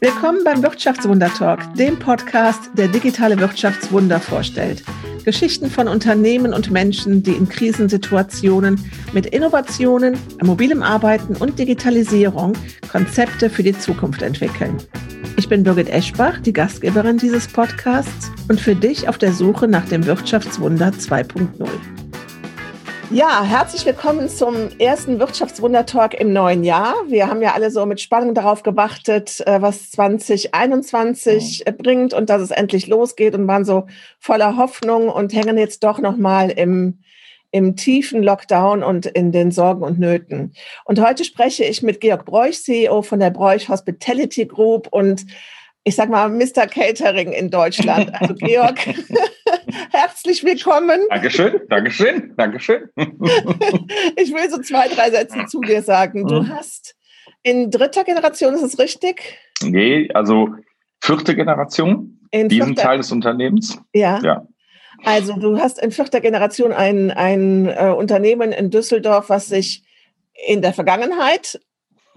Willkommen beim Wirtschaftswunder Talk, dem Podcast, der digitale Wirtschaftswunder vorstellt. Geschichten von Unternehmen und Menschen, die in Krisensituationen mit Innovationen, mobilem Arbeiten und Digitalisierung Konzepte für die Zukunft entwickeln. Ich bin Birgit Eschbach, die Gastgeberin dieses Podcasts und für dich auf der Suche nach dem Wirtschaftswunder 2.0. Ja, herzlich willkommen zum ersten Wirtschaftswunder-Talk im neuen Jahr. Wir haben ja alle so mit Spannung darauf gewartet, äh, was 2021 ja. bringt und dass es endlich losgeht und waren so voller Hoffnung und hängen jetzt doch nochmal im, im tiefen Lockdown und in den Sorgen und Nöten. Und heute spreche ich mit Georg Bräuch, CEO von der Bräuch Hospitality Group und ich sag mal, Mr. Catering in Deutschland. Also Georg, herzlich willkommen. Dankeschön, Dankeschön, Dankeschön. ich will so zwei, drei Sätze zu dir sagen. Du mhm. hast in dritter Generation, ist es richtig? Nee, also vierte Generation, in diesen vierter, Teil des Unternehmens. Ja. ja. Also du hast in vierter Generation ein, ein äh, Unternehmen in Düsseldorf, was sich in der Vergangenheit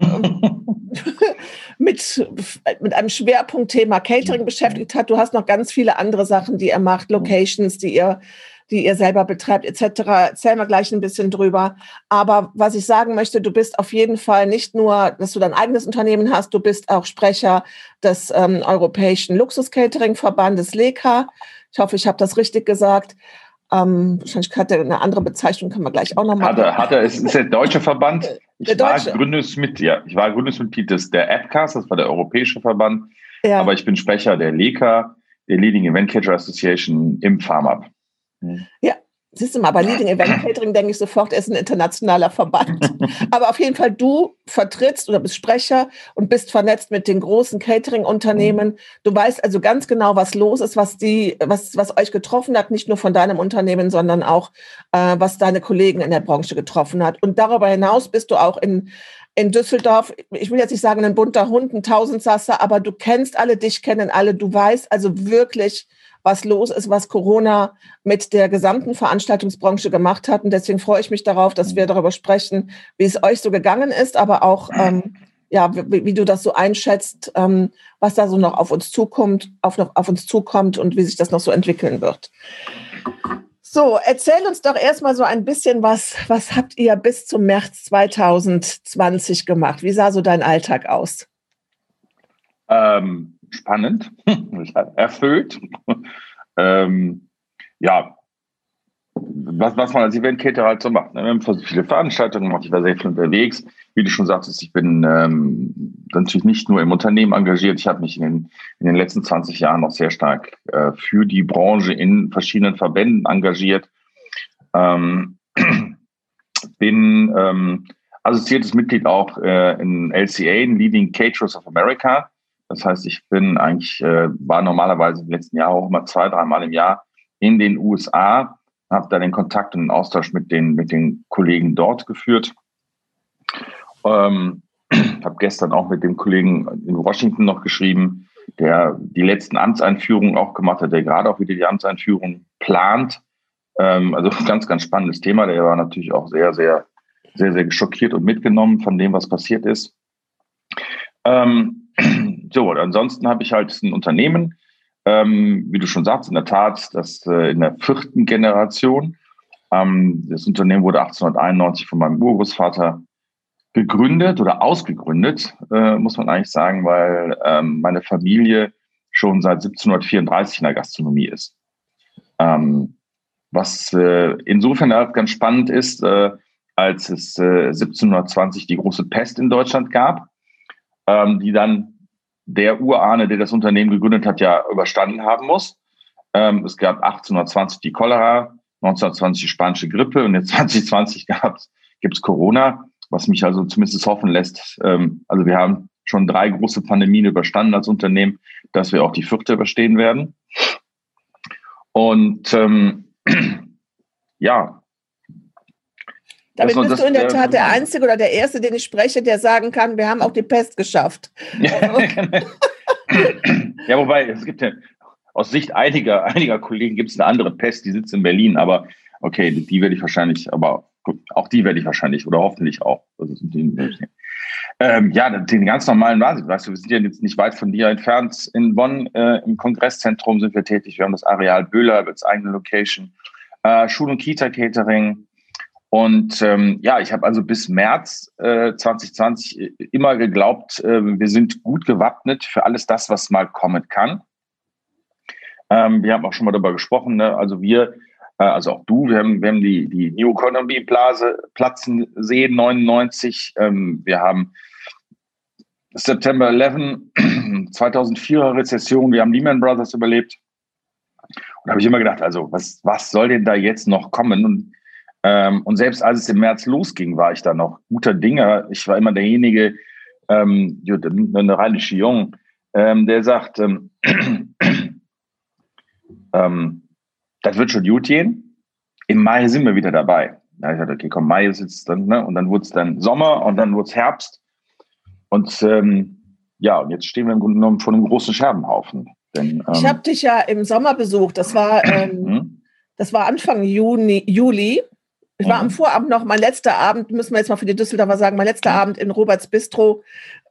mit, mit einem Schwerpunktthema Catering beschäftigt hat. Du hast noch ganz viele andere Sachen, die er macht, Locations, die ihr, die ihr selber betreibt, etc. Erzählen wir gleich ein bisschen drüber. Aber was ich sagen möchte, du bist auf jeden Fall nicht nur, dass du dein eigenes Unternehmen hast, du bist auch Sprecher des ähm, Europäischen Luxus-Catering-Verbandes LECA. Ich hoffe, ich habe das richtig gesagt. Ähm, wahrscheinlich hat er eine andere Bezeichnung, kann man gleich auch nochmal. Hat er, hat er, ist, ist der deutsche Verband. Ich war. Gründungsmitglied, ja, ich war Gründungsmitglied des, der AppCast, das war der europäische Verband. Ja. Aber ich bin Sprecher der LECA, der Leading Event Catcher Association im FarmUp. Ja, Siehst du mal, bei Leading Event Catering denke ich sofort, er ist ein internationaler Verband. Aber auf jeden Fall, du vertrittst oder bist Sprecher und bist vernetzt mit den großen Catering-Unternehmen. Du weißt also ganz genau, was los ist, was die, was, was euch getroffen hat, nicht nur von deinem Unternehmen, sondern auch, äh, was deine Kollegen in der Branche getroffen hat. Und darüber hinaus bist du auch in, in Düsseldorf, ich will jetzt nicht sagen, ein bunter Hund, ein Tausendsasser, aber du kennst alle, dich kennen alle, du weißt also wirklich, was los ist, was Corona mit der gesamten Veranstaltungsbranche gemacht hat. Und deswegen freue ich mich darauf, dass wir darüber sprechen, wie es euch so gegangen ist, aber auch, ähm, ja, wie, wie, du das so einschätzt, ähm, was da so noch auf uns zukommt, auf, noch auf uns zukommt und wie sich das noch so entwickeln wird. So, erzähl uns doch erstmal so ein bisschen was, was habt ihr bis zum März 2020 gemacht? Wie sah so dein Alltag aus? Ähm, spannend, erfüllt. ähm, ja, was, was man als Event-Caterer halt so macht. Ne? Wir haben viele Veranstaltungen gemacht, ich war sehr viel unterwegs. Wie du schon sagtest, ich bin ähm, natürlich nicht nur im Unternehmen engagiert, ich habe mich in den, in den letzten 20 Jahren noch sehr stark äh, für die Branche in verschiedenen Verbänden engagiert. Ähm, bin ähm, assoziiertes Mitglied auch äh, in LCA, in Leading Caterers of America. Das heißt, ich bin eigentlich, äh, war normalerweise im letzten Jahr auch immer zwei, dreimal im Jahr in den USA, habe da den Kontakt und den Austausch mit den, mit den Kollegen dort geführt. Ähm, habe gestern auch mit dem Kollegen in Washington noch geschrieben, der die letzten Amtseinführungen auch gemacht hat, der gerade auch wieder die Amtseinführung plant. Ähm, also ganz, ganz spannendes Thema. Der war natürlich auch sehr, sehr, sehr, sehr schockiert und mitgenommen von dem, was passiert ist. Ähm, so, ansonsten habe ich halt ein Unternehmen, ähm, wie du schon sagst, in der Tat, das äh, in der vierten Generation. Ähm, das Unternehmen wurde 1891 von meinem Urgroßvater gegründet oder ausgegründet, äh, muss man eigentlich sagen, weil ähm, meine Familie schon seit 1734 in der Gastronomie ist. Ähm, was äh, insofern halt ganz spannend ist, äh, als es äh, 1720 die große Pest in Deutschland gab, ähm, die dann der Urahne, der das Unternehmen gegründet hat, ja überstanden haben muss. Ähm, es gab 1820 die Cholera, 1920 die spanische Grippe und jetzt 2020 gibt es Corona, was mich also zumindest hoffen lässt. Ähm, also wir haben schon drei große Pandemien überstanden als Unternehmen, dass wir auch die vierte überstehen werden. Und ähm, ja, damit bist das, du in der Tat der Einzige oder der Erste, den ich spreche, der sagen kann, wir haben auch die Pest geschafft. ja, wobei, es gibt ja aus Sicht einiger, einiger Kollegen gibt es eine andere Pest, die sitzt in Berlin, aber okay, die, werde ich wahrscheinlich, aber gut, auch die werde ich wahrscheinlich oder hoffentlich auch. Also, ähm, ja, den ganz normalen Basis. Weißt du, wir sind ja jetzt nicht weit von dir entfernt. In Bonn äh, im Kongresszentrum sind wir tätig. Wir haben das Areal Böhler als eigene Location. Äh, Schul- und Kita-Catering. Und ähm, ja, ich habe also bis März äh, 2020 immer geglaubt, äh, wir sind gut gewappnet für alles das, was mal kommen kann. Ähm, wir haben auch schon mal darüber gesprochen. Ne? Also wir, äh, also auch du, wir haben, wir haben die, die New Economy Blase platzen sehen, 99. Ähm, wir haben September 11, 2004er Rezession, wir haben Lehman Brothers überlebt. Und da habe ich immer gedacht, also was, was soll denn da jetzt noch kommen? Und, ähm, und selbst als es im März losging, war ich da noch guter Dinger. Ich war immer derjenige, ähm, eine rheinische Jung, ähm, der sagt, ähm, ähm, das wird schon gut gehen. Im Mai sind wir wieder dabei. Da ich dachte, okay, komm, Mai ist jetzt dann, ne? Und dann wurde es dann Sommer und dann wurde es Herbst. Und ähm, ja, und jetzt stehen wir im Grunde genommen vor einem großen Scherbenhaufen. Denn, ähm, ich habe dich ja im Sommer besucht. Das war, mhm. das war Anfang Juni, Juli. Ich war am mhm. Vorabend noch, mein letzter Abend, müssen wir jetzt mal für die Düsseldorfer sagen, mein letzter Abend in Roberts Bistro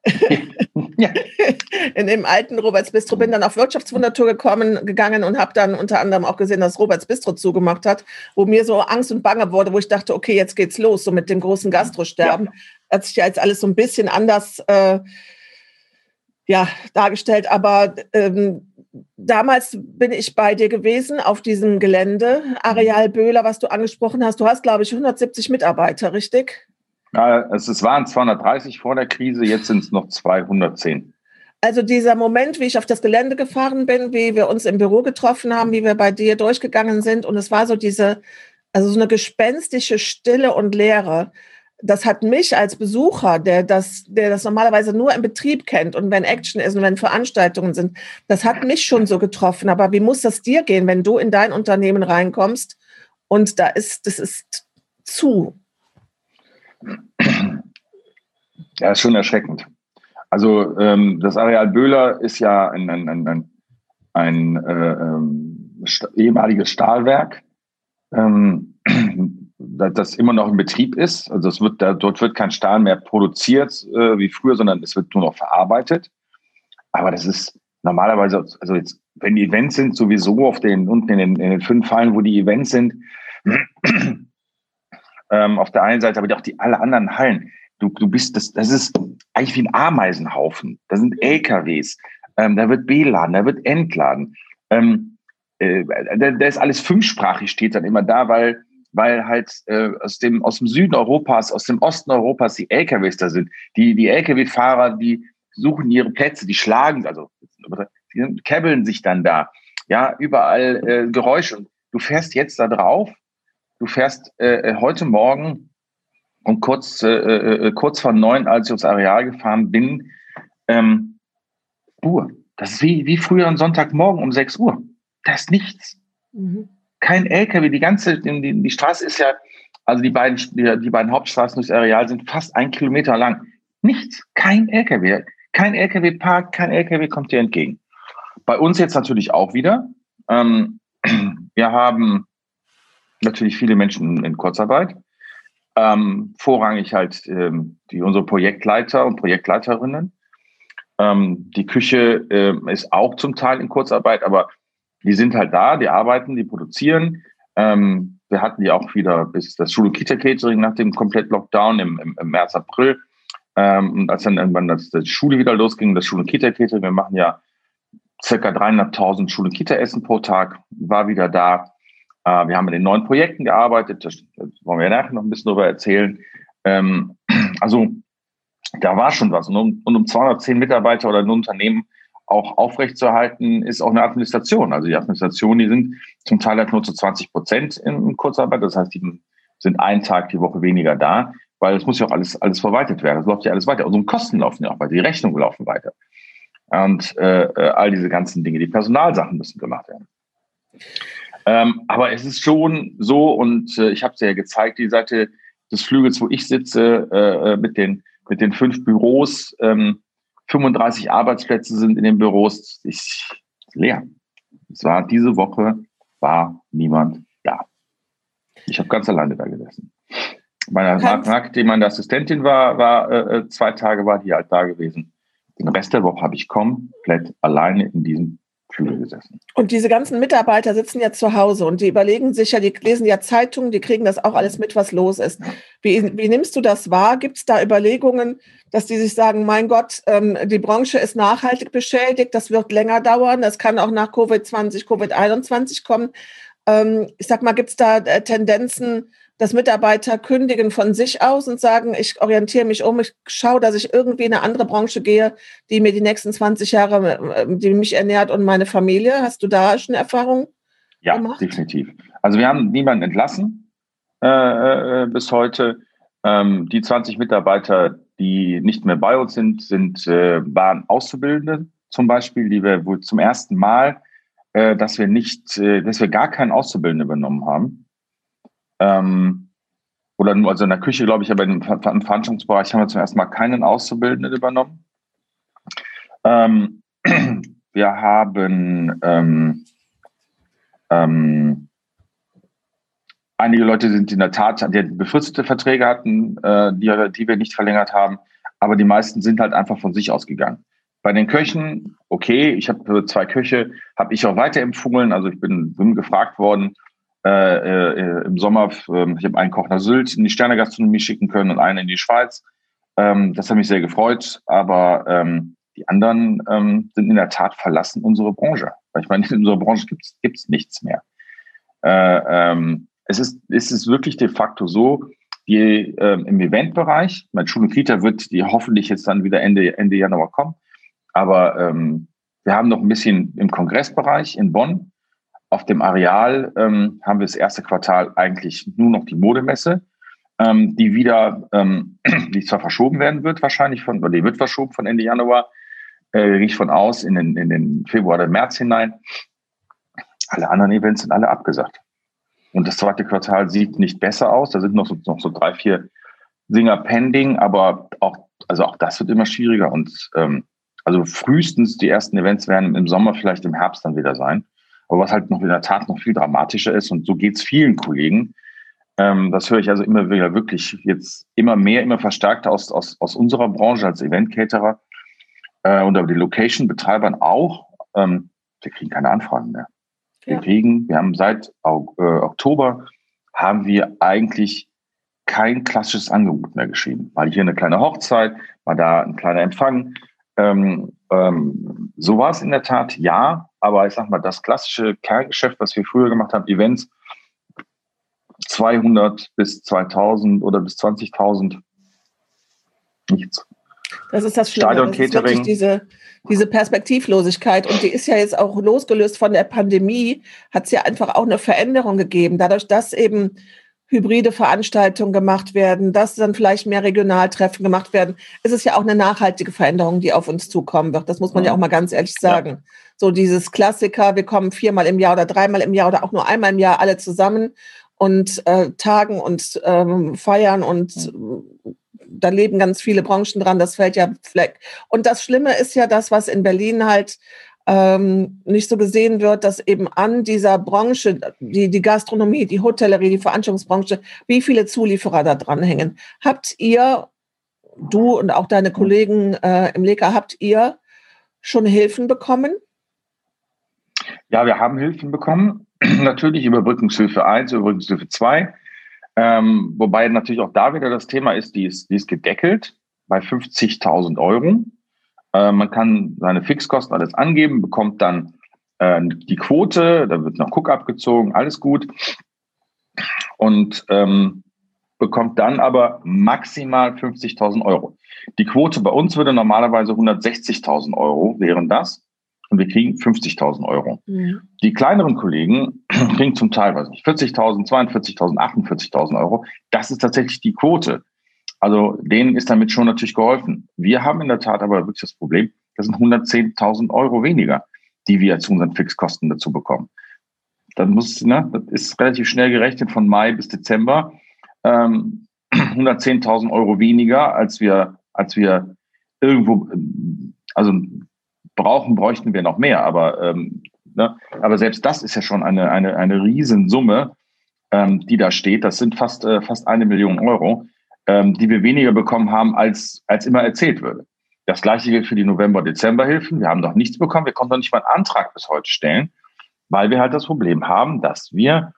ja. in dem alten Roberts Bistro bin dann auf Wirtschaftswundertour gekommen, gegangen und habe dann unter anderem auch gesehen, dass Roberts Bistro zugemacht hat, wo mir so Angst und Bange wurde, wo ich dachte, okay, jetzt geht's los, so mit dem großen Gastrosterben. Ja. Hat sich ja jetzt alles so ein bisschen anders äh, ja, dargestellt, aber ähm, damals bin ich bei dir gewesen auf diesem Gelände, Areal Böhler, was du angesprochen hast. Du hast, glaube ich, 170 Mitarbeiter, richtig? Ja, es, es waren 230 vor der Krise, jetzt sind es noch 210. Also dieser Moment, wie ich auf das Gelände gefahren bin, wie wir uns im Büro getroffen haben, wie wir bei dir durchgegangen sind und es war so diese, also so eine gespenstische Stille und Leere. Das hat mich als Besucher, der das, der das normalerweise nur im Betrieb kennt und wenn Action ist und wenn Veranstaltungen sind, das hat mich schon so getroffen. Aber wie muss das dir gehen, wenn du in dein Unternehmen reinkommst und da ist, das ist zu? Ja, ist schon erschreckend. Also ähm, das Areal Böhler ist ja ein, ein, ein, ein, ein äh, ähm, ehemaliges Stahlwerk, ähm, das immer noch in Betrieb ist. Also es wird da, dort wird kein Stahl mehr produziert äh, wie früher, sondern es wird nur noch verarbeitet. Aber das ist normalerweise, also jetzt, wenn die Events sind, sowieso auf den unten in den, in den fünf Fallen, wo die Events sind, ähm, auf der einen Seite, aber auch die alle anderen Hallen. Du, du bist, das, das ist eigentlich wie ein Ameisenhaufen. Da sind LKWs, ähm, da wird B-Laden, da wird Entladen. Ähm, äh, da, da ist alles fünfsprachig, steht dann immer da, weil weil halt äh, aus dem aus dem Süden Europas, aus dem Osten Europas die LKWs da sind. Die die LKW-Fahrer, die suchen ihre Plätze, die schlagen, also die kebbeln sich dann da. Ja, überall äh, Geräusche. Du fährst jetzt da drauf du fährst äh, heute Morgen um kurz, äh, äh, äh, kurz vor neun, als ich aufs Areal gefahren bin, ähm, Uhr. Das ist wie, wie früher am Sonntagmorgen um sechs Uhr. Da ist nichts. Mhm. Kein LKW. Die ganze, die, die Straße ist ja, also die beiden, die, die beiden Hauptstraßen durchs Areal sind fast ein Kilometer lang. Nichts. Kein LKW. Kein LKW parkt, kein LKW kommt dir entgegen. Bei uns jetzt natürlich auch wieder. Ähm, wir haben natürlich viele Menschen in Kurzarbeit. Ähm, vorrangig halt ähm, die unsere Projektleiter und Projektleiterinnen. Ähm, die Küche äh, ist auch zum Teil in Kurzarbeit, aber die sind halt da, die arbeiten, die produzieren. Ähm, wir hatten die auch wieder bis das Schule Kita Catering nach dem Komplett-Lockdown im, im, im, März, April. Ähm, und als dann irgendwann das, die Schule wieder losging, das Schule Kita Catering, wir machen ja circa 300.000 Schule Kita Essen pro Tag, war wieder da. Äh, wir haben in den neuen Projekten gearbeitet, das, wollen wir nachher noch ein bisschen darüber erzählen. Ähm, also da war schon was. Und um, und um 210 Mitarbeiter oder ein Unternehmen auch aufrechtzuerhalten, ist auch eine Administration. Also die Administration, die sind zum Teil halt nur zu 20 Prozent in, Kurzarbeit. Das heißt, die sind einen Tag die Woche weniger da, weil es muss ja auch alles, alles verwaltet werden. Es läuft ja alles weiter. Unsere Kosten laufen ja auch weiter, die Rechnungen laufen weiter. Und äh, äh all diese ganzen Dinge, die Personalsachen müssen gemacht werden. Ähm, aber es ist schon so, und äh, ich habe es ja gezeigt, die Seite des Flügels, wo ich sitze, äh, äh mit, den, mit den fünf Büros, ähm, 35 Arbeitsplätze sind in den Büros, ist leer. Es war diese Woche war niemand da. Ich habe ganz alleine da gesessen. Meine Marketing, meine Assistentin war, war äh, äh, zwei Tage war die halt da gewesen. Den Rest der Woche habe ich komplett alleine in diesem Schule gesessen. Und diese ganzen Mitarbeiter sitzen ja zu Hause und die überlegen sich ja, die lesen ja Zeitungen, die kriegen das auch alles mit, was los ist. Wie, wie nimmst du das wahr? Gibt es da Überlegungen, dass die sich sagen, mein Gott, ähm, die Branche ist nachhaltig beschädigt, das wird länger dauern, das kann auch nach Covid-20, Covid-21 kommen. Ähm, ich sag mal, gibt es da äh, Tendenzen, dass Mitarbeiter kündigen von sich aus und sagen, ich orientiere mich um, ich schaue, dass ich irgendwie in eine andere Branche gehe, die mir die nächsten 20 Jahre, äh, die mich ernährt und meine Familie. Hast du da schon Erfahrungen ja, gemacht? Ja, definitiv. Also wir haben niemanden entlassen äh, äh, bis heute. Ähm, die 20 Mitarbeiter, die nicht mehr bei uns sind, sind äh, waren Auszubildende zum Beispiel, die wir wohl zum ersten Mal, äh, dass wir nicht, äh, dass wir gar keinen Auszubildenden übernommen haben. Ähm, oder nur, also in der Küche, glaube ich, aber im, im Veranstaltungsbereich haben wir zum ersten Mal keinen Auszubildenden übernommen. Ähm, wir haben ähm, ähm, einige Leute sind in der Tat, die befristete Verträge hatten, äh, die, die wir nicht verlängert haben, aber die meisten sind halt einfach von sich ausgegangen. Bei den Köchen, okay, ich habe zwei Köche, habe ich auch weiterempfohlen. Also ich bin, bin gefragt worden, äh, äh, im Sommer, äh, ich habe einen Koch nach Sylt in die Sternegastronomie schicken können und einen in die Schweiz. Ähm, das hat mich sehr gefreut, aber ähm, die anderen ähm, sind in der Tat verlassen unsere Branche. Ich meine, in unserer Branche gibt es nichts mehr. Äh, ähm, es, ist, es ist wirklich de facto so, die, ähm, im Eventbereich, mein Schule Kita wird die hoffentlich jetzt dann wieder Ende, Ende Januar kommen, aber ähm, wir haben noch ein bisschen im Kongressbereich in Bonn auf dem Areal ähm, haben wir das erste Quartal eigentlich nur noch die Modemesse, ähm, die wieder, ähm, die zwar verschoben werden wird, wahrscheinlich von, oder die wird verschoben von Ende Januar, äh, gehe ich von aus, in den, in den Februar oder März hinein. Alle anderen Events sind alle abgesagt. Und das zweite Quartal sieht nicht besser aus. Da sind noch so, noch so drei, vier Singer pending, aber auch, also auch das wird immer schwieriger. Und ähm, also frühestens die ersten Events werden im Sommer, vielleicht im Herbst dann wieder sein. Aber was halt noch in der Tat noch viel dramatischer ist, und so geht es vielen Kollegen, ähm, das höre ich also immer wieder wirklich jetzt immer mehr, immer verstärkter aus, aus, aus unserer Branche als Event-Caterer äh, und aber die Location-Betreibern auch. Ähm, wir kriegen keine Anfragen mehr. Wir ja. kriegen, wir haben seit äh, Oktober haben wir eigentlich kein klassisches Angebot mehr geschrieben. Mal hier eine kleine Hochzeit, mal da ein kleiner Empfang. Ähm, ähm, so war es in der Tat, ja. Aber ich sag mal, das klassische Kerngeschäft, was wir früher gemacht haben, Events, 200 bis 2000 oder bis 20.000, nichts. Das ist das Schlimme. Stadion Catering. diese, diese Perspektivlosigkeit. Und die ist ja jetzt auch losgelöst von der Pandemie, hat es ja einfach auch eine Veränderung gegeben. Dadurch, dass eben hybride Veranstaltungen gemacht werden, dass dann vielleicht mehr Regionaltreffen gemacht werden. Es ist ja auch eine nachhaltige Veränderung, die auf uns zukommen wird. Das muss man ja, ja auch mal ganz ehrlich sagen. Ja. So dieses Klassiker, wir kommen viermal im Jahr oder dreimal im Jahr oder auch nur einmal im Jahr alle zusammen und äh, tagen und ähm, feiern und äh, da leben ganz viele Branchen dran, das fällt ja fleck. Und das Schlimme ist ja das, was in Berlin halt ähm, nicht so gesehen wird, dass eben an dieser Branche, die, die Gastronomie, die Hotellerie, die Veranstaltungsbranche, wie viele Zulieferer da dranhängen. Habt ihr, du und auch deine Kollegen äh, im Leka, habt ihr schon Hilfen bekommen? Ja, wir haben Hilfen bekommen. natürlich Überbrückungshilfe 1, Überbrückungshilfe 2. Ähm, wobei natürlich auch da wieder das Thema ist, die ist, die ist gedeckelt bei 50.000 Euro. Äh, man kann seine Fixkosten alles angeben, bekommt dann äh, die Quote, da wird noch Cook abgezogen, alles gut. Und ähm, bekommt dann aber maximal 50.000 Euro. Die Quote bei uns würde normalerweise 160.000 Euro wären das. Und wir kriegen 50.000 Euro. Ja. Die kleineren Kollegen kriegen zum Teil, weiß nicht, 40.000, 42.000, 48.000 Euro. Das ist tatsächlich die Quote. Also denen ist damit schon natürlich geholfen. Wir haben in der Tat aber wirklich das Problem, das sind 110.000 Euro weniger, die wir zu unseren Fixkosten dazu bekommen. Dann muss, ne, das ist relativ schnell gerechnet von Mai bis Dezember, ähm, 110.000 Euro weniger, als wir, als wir irgendwo, also brauchen, bräuchten wir noch mehr, aber, ähm, ne, aber selbst das ist ja schon eine, eine, eine Riesensumme, ähm, die da steht. Das sind fast, äh, fast eine Million Euro, ähm, die wir weniger bekommen haben, als, als immer erzählt würde. Das gleiche gilt für die November-Dezember-Hilfen. Wir haben noch nichts bekommen. Wir konnten noch nicht mal einen Antrag bis heute stellen, weil wir halt das Problem haben, dass wir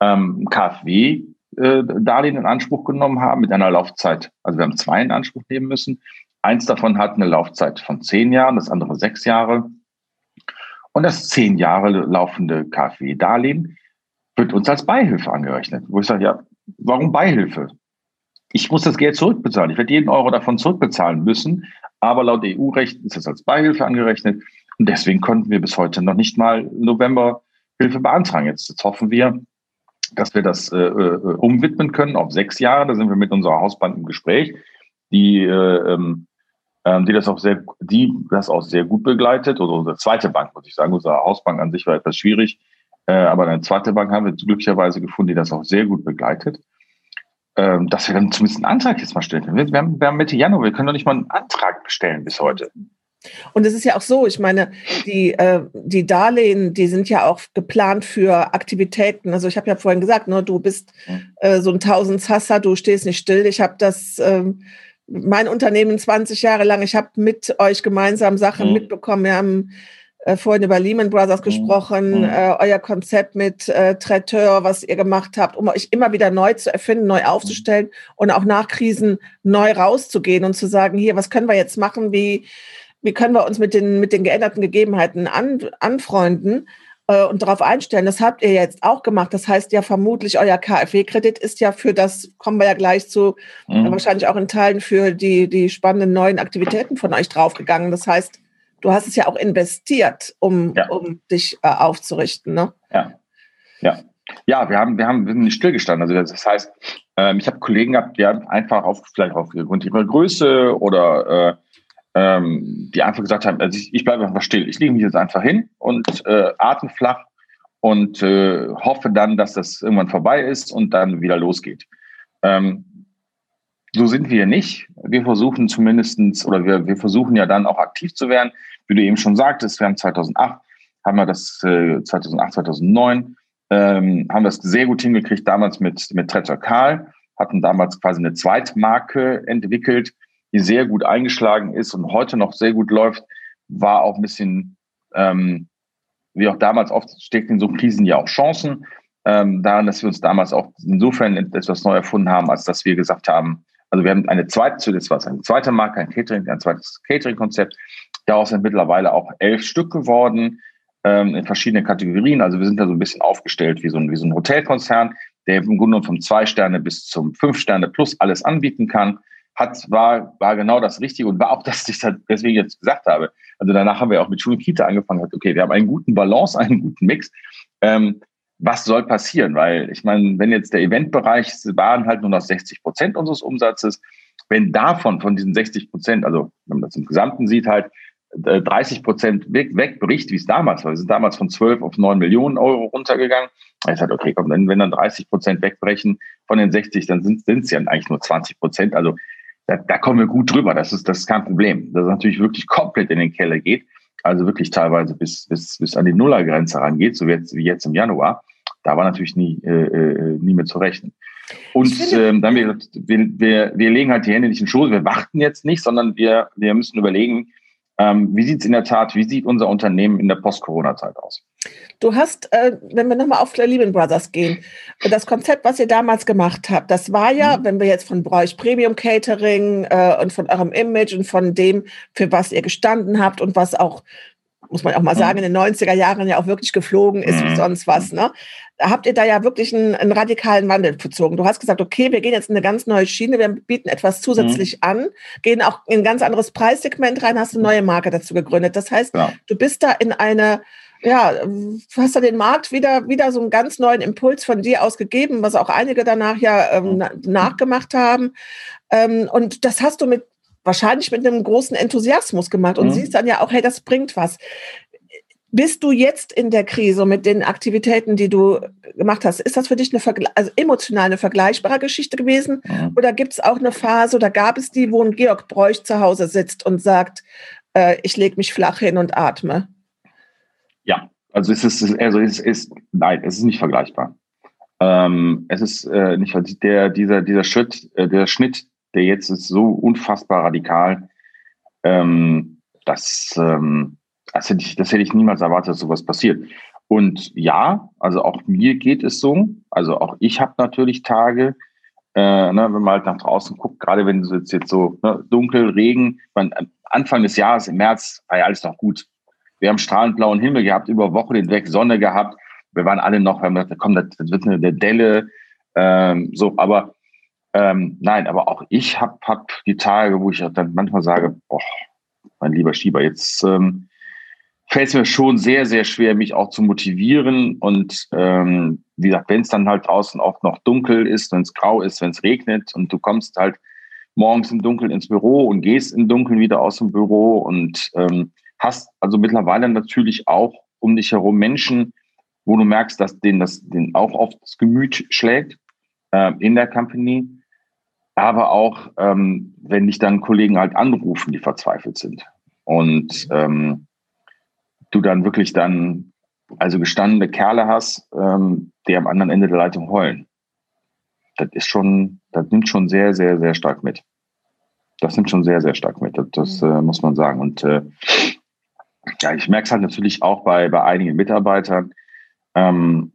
ähm, KfW-Darlehen äh, in Anspruch genommen haben mit einer Laufzeit. Also wir haben zwei in Anspruch nehmen müssen. Eins davon hat eine Laufzeit von zehn Jahren, das andere sechs Jahre. Und das zehn Jahre laufende KfW-Darlehen wird uns als Beihilfe angerechnet. Wo ich sage, ja, warum Beihilfe? Ich muss das Geld zurückbezahlen. Ich werde jeden Euro davon zurückbezahlen müssen. Aber laut EU-Recht ist es als Beihilfe angerechnet. Und deswegen konnten wir bis heute noch nicht mal November Hilfe beantragen. Jetzt, jetzt hoffen wir, dass wir das äh, äh, umwidmen können auf sechs Jahre. Da sind wir mit unserer Hausbank im Gespräch, die, äh, ähm, ähm die das auch sehr, die das auch sehr gut begleitet. Oder unsere zweite Bank, muss ich sagen. Unsere Hausbank an sich war etwas schwierig. Äh, aber eine zweite Bank haben wir glücklicherweise gefunden, die das auch sehr gut begleitet. Ähm, dass wir dann zumindest einen Antrag jetzt mal stellen können. Wir haben, wir haben Mitte Januar, wir können doch nicht mal einen Antrag stellen bis heute. Und es ist ja auch so, ich meine, die, äh, die Darlehen, die sind ja auch geplant für Aktivitäten. Also ich habe ja vorhin gesagt, ne, du bist äh, so ein Tausendsasser, du stehst nicht still. Ich habe das, äh, mein Unternehmen 20 Jahre lang, ich habe mit euch gemeinsam Sachen mhm. mitbekommen. Wir haben äh, vorhin über Lehman Brothers mhm. gesprochen, mhm. äh, euer Konzept mit äh, Traiteur, was ihr gemacht habt, um euch immer wieder neu zu erfinden, neu aufzustellen und auch nach Krisen neu rauszugehen und zu sagen, hier, was können wir jetzt machen, wie, wie können wir uns mit den, mit den geänderten Gegebenheiten an, anfreunden äh, und darauf einstellen. Das habt ihr jetzt auch gemacht. Das heißt ja vermutlich, euer KfW-Kredit ist ja für das, kommen wir ja gleich zu, mhm. wahrscheinlich auch in Teilen für die, die spannenden neuen Aktivitäten von euch draufgegangen. Das heißt, du hast es ja auch investiert, um, ja. um dich äh, aufzurichten. Ne? Ja. Ja. Ja, wir haben, wir haben, wir sind nicht stillgestanden. Also das heißt, ähm, ich habe Kollegen gehabt, die haben einfach auf, vielleicht aufgrund ihrer Größe oder äh, ähm, die einfach gesagt haben, also ich, ich bleibe einfach still. Ich lege mich jetzt einfach hin und äh, atme flach und äh, hoffe dann, dass das irgendwann vorbei ist und dann wieder losgegeht. Ähm, so sind wir nicht. Wir versuchen zumindestens oder wir, wir versuchen ja dann auch aktiv zu werden. Wie du eben schon sagtest, wir haben 2008, haben wir das äh, 2008, 2009, ähm, haben das sehr gut hingekriegt, damals mit, mit Tretter Karl, hatten damals quasi eine Zweitmarke entwickelt, die sehr gut eingeschlagen ist und heute noch sehr gut läuft, war auch ein bisschen, ähm, wie auch damals oft steckt in so Krisen ja auch Chancen, ähm, daran, dass wir uns damals auch insofern etwas neu erfunden haben, als dass wir gesagt haben, also wir haben eine zweite, zuletzt war es eine zweite Marke, ein Catering, ein zweites Catering-Konzept. Daraus sind mittlerweile auch elf Stück geworden ähm, in verschiedenen Kategorien. Also wir sind da so ein bisschen aufgestellt wie so ein, wie so ein Hotelkonzern, der im Grunde genommen vom zwei Sterne bis zum fünf Sterne plus alles anbieten kann hat, war, war genau das Richtige und war auch das, was ich deswegen jetzt gesagt habe. Also danach haben wir auch mit Schule Kita angefangen, hat, okay, wir haben einen guten Balance, einen guten Mix. Ähm, was soll passieren? Weil ich meine, wenn jetzt der Eventbereich waren halt nur noch 60 Prozent unseres Umsatzes, wenn davon, von diesen 60 Prozent, also wenn man das im Gesamten sieht, halt 30 äh, Prozent weg, wegbricht, wie es damals war. Wir sind damals von 12 auf 9 Millionen Euro runtergegangen. Ich sagte, okay, komm, wenn, wenn dann 30 Prozent wegbrechen von den 60, dann sind es ja eigentlich nur 20 Prozent. Also da, da kommen wir gut drüber. Das ist, das ist kein Problem. Das natürlich wirklich komplett in den Keller geht. Also wirklich teilweise bis, bis, bis an die Nullergrenze rangeht, so wie jetzt, wie jetzt im Januar. Da war natürlich nie, äh, äh nie mehr zu rechnen. Und ähm, dann wir, wir, wir legen halt die Hände nicht in den Schoß, wir warten jetzt nicht, sondern wir, wir müssen überlegen, ähm, wie sieht es in der Tat, wie sieht unser Unternehmen in der Post-Corona-Zeit aus? Du hast, äh, wenn wir nochmal auf Lehman Brothers gehen, das Konzept, was ihr damals gemacht habt, das war ja, mhm. wenn wir jetzt von Bräuch Premium Catering äh, und von eurem Image und von dem, für was ihr gestanden habt und was auch muss man auch mal sagen, in den 90er Jahren ja auch wirklich geflogen ist wie mhm. sonst was. Ne? Da habt ihr da ja wirklich einen, einen, radikalen Wandel verzogen. Du hast gesagt, okay, wir gehen jetzt in eine ganz neue Schiene, wir bieten etwas zusätzlich mhm. an, gehen auch in ein ganz anderes Preissegment rein, hast eine neue Marke dazu gegründet. Das heißt, ja. du bist da in eine ja, hast da den Markt wieder, wieder so einen ganz neuen Impuls von dir aus gegeben, was auch einige danach ja ähm, nachgemacht haben. Ähm, und das hast du mit wahrscheinlich mit einem großen Enthusiasmus gemacht und mhm. siehst dann ja auch, hey, das bringt was. Bist du jetzt in der Krise mit den Aktivitäten, die du gemacht hast? Ist das für dich eine Vergle also emotional eine vergleichbare Geschichte gewesen? Mhm. Oder gibt es auch eine Phase oder gab es die, wo ein Georg Bräuch zu Hause sitzt und sagt, äh, ich lege mich flach hin und atme? Ja, also es ist, also es ist, nein, es ist nicht vergleichbar. Ähm, es ist äh, nicht der, dieser, dieser Schritt, äh, der Schnitt, der jetzt ist so unfassbar radikal. Ähm, das, ähm, das, hätte ich, das hätte ich niemals erwartet, dass sowas passiert. Und ja, also auch mir geht es so. Also auch ich habe natürlich Tage, äh, ne, wenn man halt nach draußen guckt, gerade wenn es jetzt, jetzt so ne, dunkel, Regen, man, Anfang des Jahres, im März, war ja alles noch gut. Wir haben strahlend blauen Himmel gehabt, über Wochen hinweg Sonne gehabt. Wir waren alle noch, wir haben gedacht, komm, das, das wird eine Delle. Ähm, so, aber ähm, nein, aber auch ich habe hab die Tage, wo ich dann manchmal sage, boah, mein lieber Schieber, jetzt ähm, fällt es mir schon sehr, sehr schwer, mich auch zu motivieren. Und ähm, wie gesagt, wenn es dann halt draußen auch noch dunkel ist, wenn es grau ist, wenn es regnet und du kommst halt morgens im Dunkeln ins Büro und gehst im Dunkeln wieder aus dem Büro und ähm, hast also mittlerweile natürlich auch um dich herum Menschen, wo du merkst, dass denen das denen auch auf das Gemüt schlägt äh, in der Company. Aber auch, ähm, wenn dich dann Kollegen halt anrufen, die verzweifelt sind. Und ähm, du dann wirklich dann also gestandene Kerle hast, ähm, die am anderen Ende der Leitung heulen. Das ist schon, das nimmt schon sehr, sehr, sehr stark mit. Das nimmt schon sehr, sehr stark mit. Das, das mhm. äh, muss man sagen. Und äh, ja, ich merke es halt natürlich auch bei, bei einigen Mitarbeitern, ähm,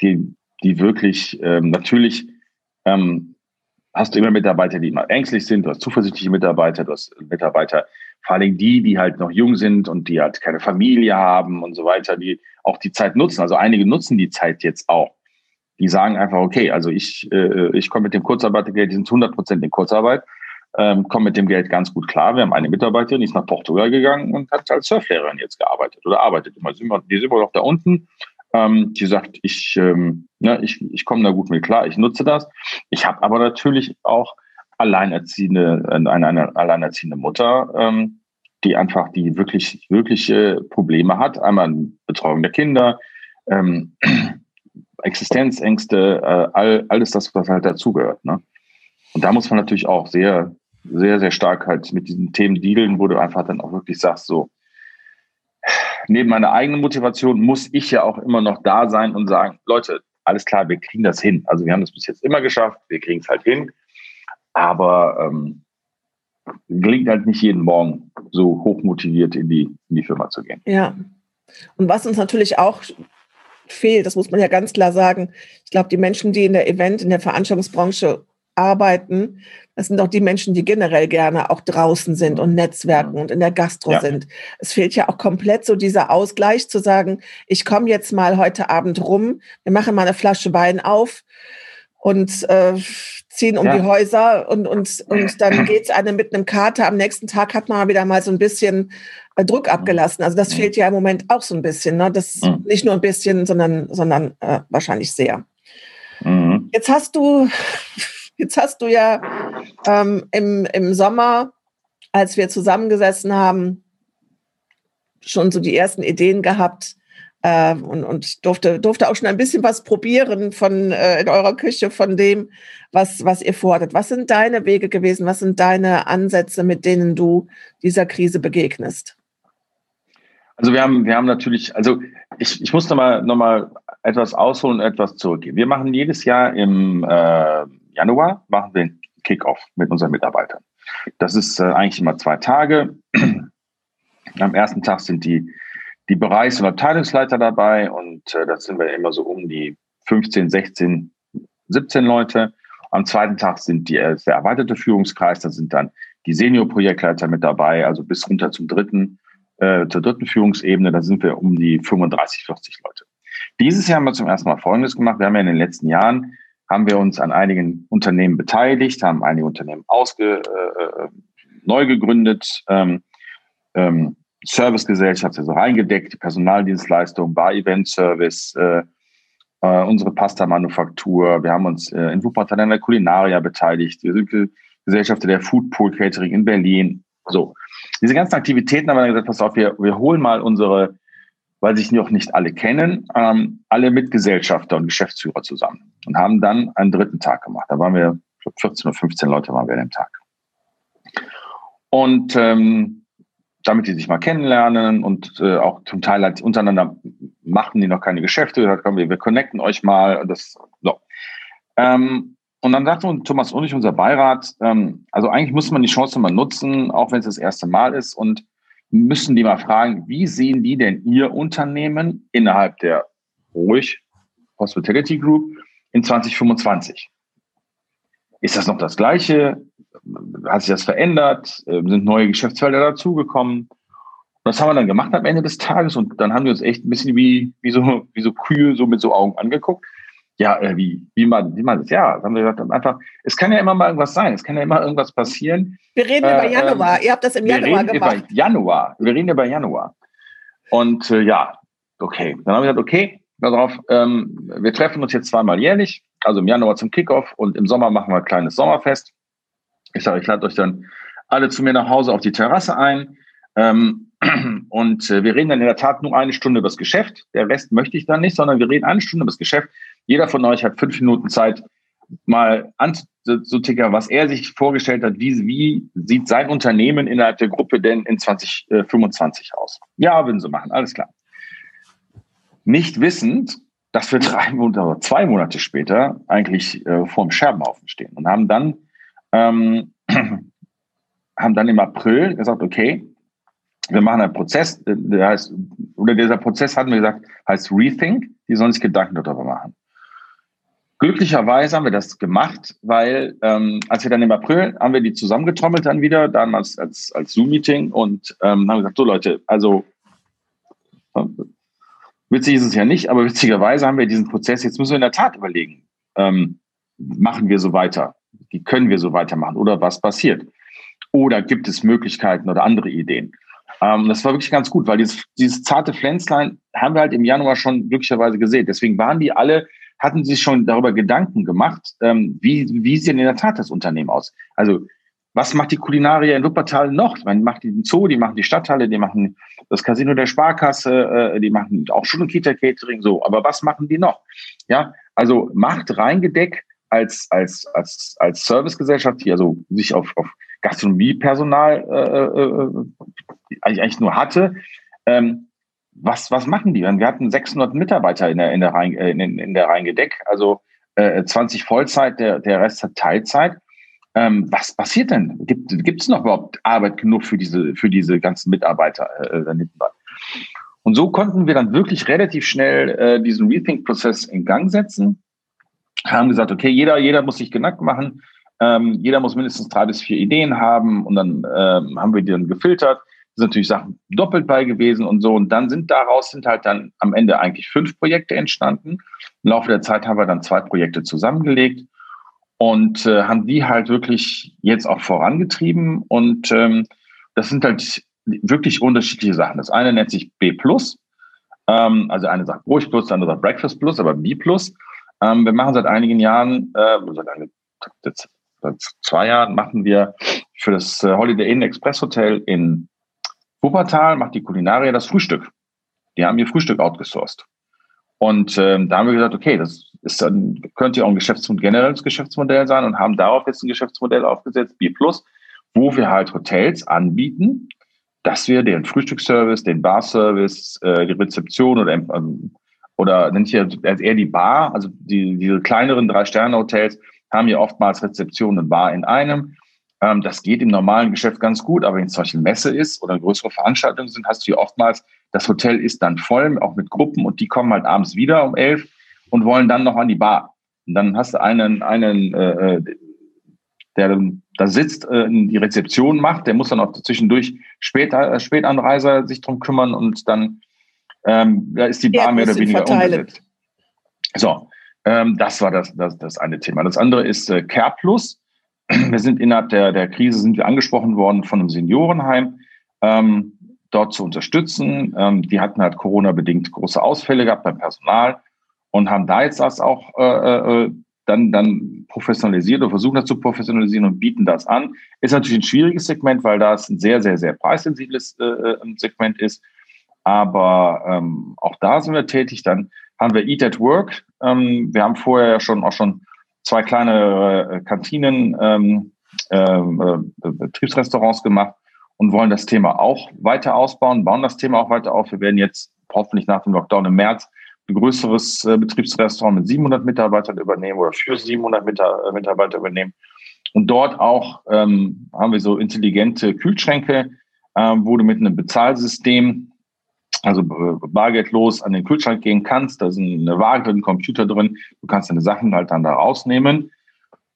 die, die wirklich ähm, natürlich ähm, hast du immer Mitarbeiter, die immer ängstlich sind, du hast zuversichtliche Mitarbeiter, du hast Mitarbeiter, vor allem die, die halt noch jung sind und die halt keine Familie haben und so weiter, die auch die Zeit nutzen. Also einige nutzen die Zeit jetzt auch. Die sagen einfach, okay, also ich, äh, ich komme mit dem Kurzarbeitergeld, die sind 100 Prozent in Kurzarbeit, ähm, komme mit dem Geld ganz gut klar. Wir haben eine Mitarbeiterin, die ist nach Portugal gegangen und hat als Surflehrerin jetzt gearbeitet oder arbeitet immer. Die sind immer noch da unten. Ähm, die sagt, ich, ähm, ne, ich, ich komme da gut mit klar, ich nutze das. Ich habe aber natürlich auch alleinerziehende, eine, eine alleinerziehende Mutter, ähm, die einfach die wirklich, wirkliche Probleme hat. Einmal Betreuung der Kinder, ähm, Existenzängste, äh, all, alles das, was halt dazugehört. Ne? Und da muss man natürlich auch sehr, sehr, sehr stark halt mit diesen Themen dealen, wo du einfach dann auch wirklich sagst, so, neben meiner eigenen Motivation muss ich ja auch immer noch da sein und sagen, Leute, alles klar, wir kriegen das hin. Also wir haben das bis jetzt immer geschafft, wir kriegen es halt hin. Aber ähm, gelingt halt nicht jeden Morgen so hochmotiviert in die, in die Firma zu gehen. Ja. Und was uns natürlich auch fehlt, das muss man ja ganz klar sagen, ich glaube, die Menschen, die in der Event, in der Veranstaltungsbranche arbeiten, das sind auch die Menschen, die generell gerne auch draußen sind und Netzwerken und in der Gastro ja. sind. Es fehlt ja auch komplett so dieser Ausgleich zu sagen, ich komme jetzt mal heute Abend rum, wir machen mal eine Flasche Wein auf und äh, ziehen um ja. die Häuser und, und, und dann geht's einem mit einem Kater. Am nächsten Tag hat man wieder mal so ein bisschen äh, Druck abgelassen. Also das mhm. fehlt ja im Moment auch so ein bisschen. Ne? Das mhm. nicht nur ein bisschen, sondern, sondern äh, wahrscheinlich sehr. Mhm. Jetzt hast du Jetzt hast du ja ähm, im, im Sommer, als wir zusammengesessen haben, schon so die ersten Ideen gehabt äh, und, und durfte, durfte auch schon ein bisschen was probieren von äh, in eurer Küche von dem, was, was ihr vorhattet. Was sind deine Wege gewesen? Was sind deine Ansätze, mit denen du dieser Krise begegnest? Also wir haben, wir haben natürlich, also ich, ich muss nochmal noch mal etwas ausholen etwas zurückgehen. Wir machen jedes Jahr im äh, Januar machen wir einen Kickoff mit unseren Mitarbeitern. Das ist äh, eigentlich immer zwei Tage. Am ersten Tag sind die, die Bereichs- und Abteilungsleiter dabei und äh, das sind wir immer so um die 15, 16, 17 Leute. Am zweiten Tag sind die, äh, der erweiterte Führungskreis, da sind dann die Senior-Projektleiter mit dabei, also bis runter zum dritten, äh, zur dritten Führungsebene, da sind wir um die 35, 40 Leute. Dieses Jahr haben wir zum ersten Mal Folgendes gemacht. Wir haben ja in den letzten Jahren haben wir uns an einigen Unternehmen beteiligt, haben einige Unternehmen ausge, äh, äh neu gegründet, ähm, ähm, Servicegesellschaft also reingedeckt, die Personaldienstleistung, Bar-Event-Service, äh, äh, unsere Pasta-Manufaktur. Wir haben uns äh, in Wuppertal an der Kulinaria beteiligt. Wir sind Gesellschafter der Foodpool Catering in Berlin. So. Diese ganzen Aktivitäten haben wir dann gesagt, pass auf, wir, wir holen mal unsere weil sich noch nicht alle kennen, ähm, alle Mitgesellschafter und Geschäftsführer zusammen und haben dann einen dritten Tag gemacht. Da waren wir, ich glaube, 14 oder 15 Leute waren wir an dem Tag. Und ähm, damit die sich mal kennenlernen und äh, auch zum Teil halt untereinander machen die noch keine Geschäfte. Da kommen wir, wir connecten euch mal. Das, so. Ähm, und dann sagte Thomas Unig, unser Beirat, ähm, also eigentlich muss man die Chance mal nutzen, auch wenn es das erste Mal ist und müssen die mal fragen, wie sehen die denn ihr Unternehmen innerhalb der ruhig Hospitality Group in 2025? Ist das noch das Gleiche? Hat sich das verändert? Ähm, sind neue Geschäftsfelder dazugekommen? Das haben wir dann gemacht am Ende des Tages und dann haben wir uns echt ein bisschen wie, wie, so, wie so Kühe so mit so Augen angeguckt. Ja, äh, wie, wie man, wie man das, ja, haben wir gesagt, einfach, es kann ja immer mal irgendwas sein, es kann ja immer irgendwas passieren. Wir reden äh, über Januar, ähm, ihr habt das im Januar wir reden gemacht. Über Januar, wir reden über Januar. Und äh, ja, okay, dann haben wir gesagt, okay, darauf, ähm, wir treffen uns jetzt zweimal jährlich, also im Januar zum Kickoff und im Sommer machen wir ein kleines Sommerfest. Ich sage, ich lade euch dann alle zu mir nach Hause auf die Terrasse ein. Ähm, und äh, wir reden dann in der Tat nur eine Stunde über das Geschäft. Der Rest möchte ich dann nicht, sondern wir reden eine Stunde über das Geschäft. Jeder von euch hat fünf Minuten Zeit, mal anzutickern, was er sich vorgestellt hat. Wie, wie sieht sein Unternehmen innerhalb der Gruppe denn in 2025 aus? Ja, würden sie machen, alles klar. Nicht wissend, dass wir drei Monate, zwei Monate später eigentlich äh, vorm Scherbenhaufen stehen und haben dann, ähm, haben dann im April gesagt, okay, wir machen einen Prozess, äh, der heißt, oder dieser Prozess hatten wir gesagt, heißt Rethink, die sollen sich Gedanken darüber machen. Glücklicherweise haben wir das gemacht, weil ähm, als wir dann im April haben wir die zusammengetrommelt dann wieder, damals als, als Zoom-Meeting und ähm, haben gesagt, so Leute, also witzig ist es ja nicht, aber witzigerweise haben wir diesen Prozess, jetzt müssen wir in der Tat überlegen, ähm, machen wir so weiter? Wie können wir so weitermachen? Oder was passiert? Oder gibt es Möglichkeiten oder andere Ideen? Ähm, das war wirklich ganz gut, weil dieses, dieses zarte Pflänzlein haben wir halt im Januar schon glücklicherweise gesehen. Deswegen waren die alle, hatten sich schon darüber Gedanken gemacht, ähm, wie, wie sieht denn in der Tat das Unternehmen aus? Also, was macht die Kulinaria in Wuppertal noch? Man macht den Zoo, die machen die Stadthalle, die machen das Casino der Sparkasse, äh, die machen auch Schul- und Kita-Catering, so. Aber was machen die noch? Ja, also macht reingedeck als, als, als, als Servicegesellschaft, die also sich auf, auf Gastronomiepersonal äh, äh, eigentlich nur hatte. Ähm, was, was machen die? Wir hatten 600 Mitarbeiter in der, in der, Rhein, äh, in, in der Rheingedeck, also äh, 20 Vollzeit, der, der Rest hat Teilzeit. Ähm, was passiert denn? Gibt es noch überhaupt Arbeit genug für diese, für diese ganzen Mitarbeiter äh, da hinten? Und so konnten wir dann wirklich relativ schnell äh, diesen Rethink-Prozess in Gang setzen. Haben gesagt, okay, jeder, jeder muss sich Gedanken machen. Ähm, jeder muss mindestens drei bis vier Ideen haben und dann ähm, haben wir die dann gefiltert. Sind natürlich Sachen doppelt bei gewesen und so. Und dann sind daraus sind halt dann am Ende eigentlich fünf Projekte entstanden. Im Laufe der Zeit haben wir dann zwei Projekte zusammengelegt und äh, haben die halt wirklich jetzt auch vorangetrieben. Und ähm, das sind halt wirklich unterschiedliche Sachen. Das eine nennt sich B ähm, also eine sagt Brot Plus, der andere sagt Breakfast Plus, aber B. Ähm, wir machen seit einigen Jahren, äh, seit seit zwei Jahren machen wir für das äh, Holiday Inn Express Hotel in Wuppertal, macht die Kulinaria das Frühstück. Die haben ihr Frühstück outgesourced. Und ähm, da haben wir gesagt, okay, das ist dann, könnte ja auch ein Geschäftsmodell, generelles Geschäftsmodell sein und haben darauf jetzt ein Geschäftsmodell aufgesetzt, B Plus, wo wir halt Hotels anbieten, dass wir den Frühstücksservice, den Barservice, äh, die Rezeption oder ähm, oder nennt hier eher die Bar, also die, diese kleineren Drei-Sterne-Hotels, haben ja oftmals Rezeption und Bar in einem. Ähm, das geht im normalen Geschäft ganz gut, aber wenn es Beispiel Messe ist oder größere Veranstaltungen sind, hast du ja oftmals, das Hotel ist dann voll, auch mit Gruppen und die kommen halt abends wieder um elf und wollen dann noch an die Bar. Und dann hast du einen, einen äh, äh der da sitzt, äh, die Rezeption macht, der muss dann auch zwischendurch später, äh, Spätanreiser sich drum kümmern und dann ähm, da ist die Bar mehr oder weniger umgesetzt. So, ähm, das war das, das, das eine Thema. Das andere ist äh, Care Plus. Wir sind innerhalb der, der Krise sind wir angesprochen worden von einem Seniorenheim, ähm, dort zu unterstützen. Ähm, die hatten halt Corona-bedingt große Ausfälle gehabt beim Personal und haben da jetzt das auch äh, äh, dann, dann professionalisiert oder versuchen das zu professionalisieren und bieten das an. Ist natürlich ein schwieriges Segment, weil das ein sehr, sehr, sehr preissensibles äh, äh Segment ist. Aber ähm, auch da sind wir tätig. Dann haben wir Eat at Work. Ähm, wir haben vorher ja schon auch schon zwei kleine äh, Kantinen, ähm, äh, äh, Betriebsrestaurants gemacht. und wollen das Thema auch weiter ausbauen, bauen das Thema auch weiter auf. Wir werden jetzt hoffentlich nach dem Lockdown im März ein größeres äh, Betriebsrestaurant mit 700 Mitarbeitern übernehmen oder für 700 äh, Mitarbeiter übernehmen. Und dort auch ähm, haben wir so intelligente Kühlschränke, ähm, wo du mit einem Bezahlsystem, also äh, bargeldlos an den Kühlschrank gehen kannst. Da ist eine Waage ein Computer drin. Du kannst deine Sachen halt dann da rausnehmen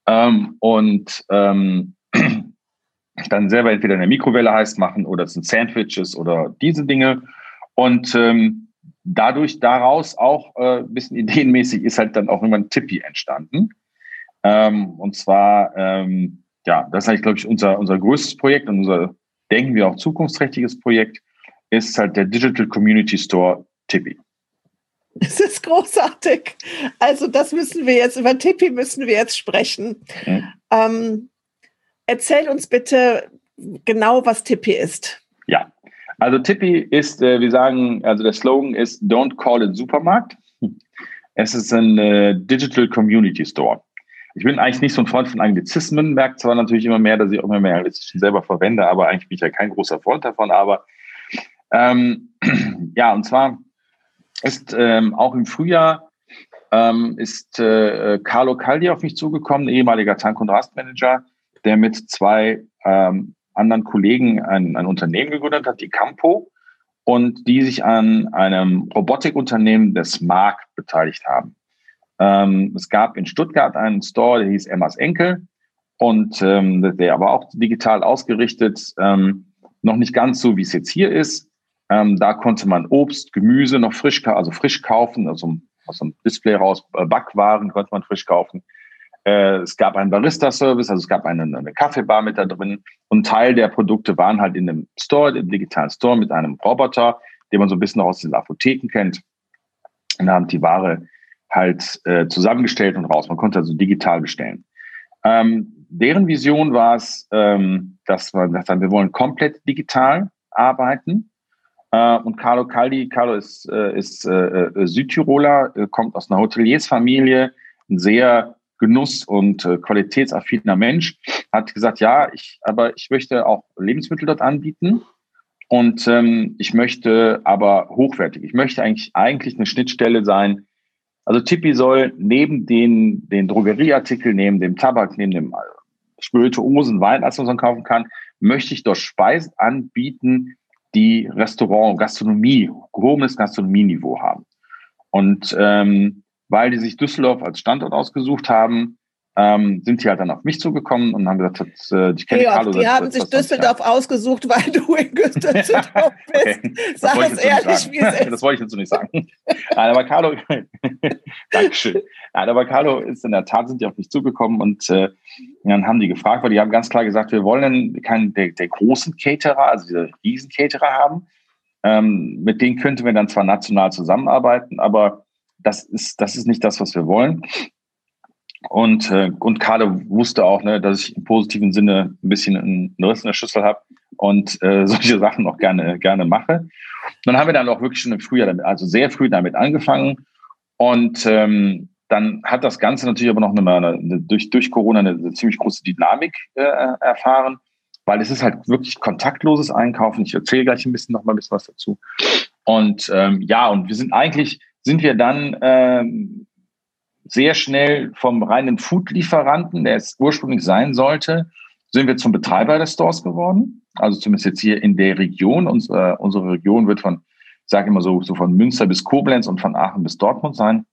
ähm, und ähm, dann selber entweder in der Mikrowelle heiß machen oder es sind Sandwiches oder diese Dinge. Und ähm, dadurch daraus auch äh, ein bisschen ideenmäßig ist halt dann auch irgendwann Tippi entstanden. Ähm, und zwar, ähm, ja, das ist eigentlich, glaube ich, unser, unser größtes Projekt und unser, denken wir auch zukunftsträchtiges Projekt, ist halt der Digital Community Store Tippi. Es ist großartig. Also das müssen wir jetzt, über Tippi müssen wir jetzt sprechen. Mhm. Ähm, erzähl uns bitte genau, was Tippi ist. Ja, also Tippi ist, äh, wir sagen, also der Slogan ist Don't call it Supermarkt. Es ist ein äh, Digital Community Store. Ich bin eigentlich nicht so ein Freund von Anglizismen, merke zwar natürlich immer mehr, dass ich auch immer mehr Anglizismen selber verwende, aber eigentlich bin ich ja kein großer Freund davon. Aber ähm, ja, und zwar ist ähm, auch im Frühjahr ähm, ist äh, Carlo Caldi auf mich zugekommen, ehemaliger Tank- und Rastmanager, der mit zwei ähm, anderen Kollegen ein, ein Unternehmen gegründet hat, die Campo, und die sich an einem Robotikunternehmen des Mark beteiligt haben. Ähm, es gab in Stuttgart einen Store, der hieß Emmas Enkel und ähm, der aber auch digital ausgerichtet, ähm, noch nicht ganz so, wie es jetzt hier ist. Ähm, da konnte man Obst, Gemüse noch frisch, also frisch kaufen, also aus dem Display raus, äh, Backwaren konnte man frisch kaufen. Äh, es gab einen Barista-Service, also es gab eine, eine Kaffeebar mit da drin. Und Teil der Produkte waren halt in dem Store, im digitalen Store mit einem Roboter, den man so ein bisschen aus den Apotheken kennt. Und haben die Ware halt äh, zusammengestellt und raus. Man konnte also digital bestellen. Ähm, deren Vision war es, ähm, dass gesagt haben, wir wollen komplett digital arbeiten. Äh, und Carlo Caldi, Carlo ist, äh, ist äh, Südtiroler, kommt aus einer Hoteliersfamilie, ein sehr genuss- und qualitätsaffiner Mensch, hat gesagt, ja, ich, aber ich möchte auch Lebensmittel dort anbieten. Und ähm, ich möchte aber hochwertig. Ich möchte eigentlich, eigentlich eine Schnittstelle sein also Tippi soll neben den, den Drogerieartikeln, neben dem Tabak, neben dem Spirituosen, Wein, als man kaufen kann, möchte ich dort Speisen anbieten, die Restaurant, Gastronomie, gehobenes Gastronomieniveau haben. Und ähm, weil die sich Düsseldorf als Standort ausgesucht haben, ähm, sind die halt dann auf mich zugekommen und haben gesagt, das, äh, ich kenne Carlo. Die haben sich Düsseldorf ausgesucht, weil du in Düsseldorf bist. okay. Sag es ehrlich, wie es ist. Das wollte ich jetzt so nicht sagen. Nein, aber Carlo, Dankeschön. Nein, aber Carlo ist in der Tat, sind die auf mich zugekommen und äh, dann haben die gefragt, weil die haben ganz klar gesagt, wir wollen keinen der, der großen Caterer, also diese riesen Caterer haben. Ähm, mit denen könnten wir dann zwar national zusammenarbeiten, aber das ist, das ist nicht das, was wir wollen. Und, äh, und Carlo wusste auch, ne, dass ich im positiven Sinne ein bisschen einen Riss in der Schüssel habe und äh, solche Sachen auch gerne, gerne mache. Und dann haben wir dann auch wirklich schon im Frühjahr, damit, also sehr früh damit angefangen. Und ähm, dann hat das Ganze natürlich aber noch eine, eine, durch, durch Corona eine, eine ziemlich große Dynamik äh, erfahren, weil es ist halt wirklich kontaktloses Einkaufen. Ich erzähle gleich ein bisschen noch mal ein bisschen was dazu. Und ähm, ja, und wir sind eigentlich, sind wir dann ähm, sehr schnell vom reinen Food-Lieferanten, der es ursprünglich sein sollte, sind wir zum Betreiber des Stores geworden. Also zumindest jetzt hier in der Region. Unsere, unsere Region wird von, ich sage immer so, so von Münster bis Koblenz und von Aachen bis Dortmund sein.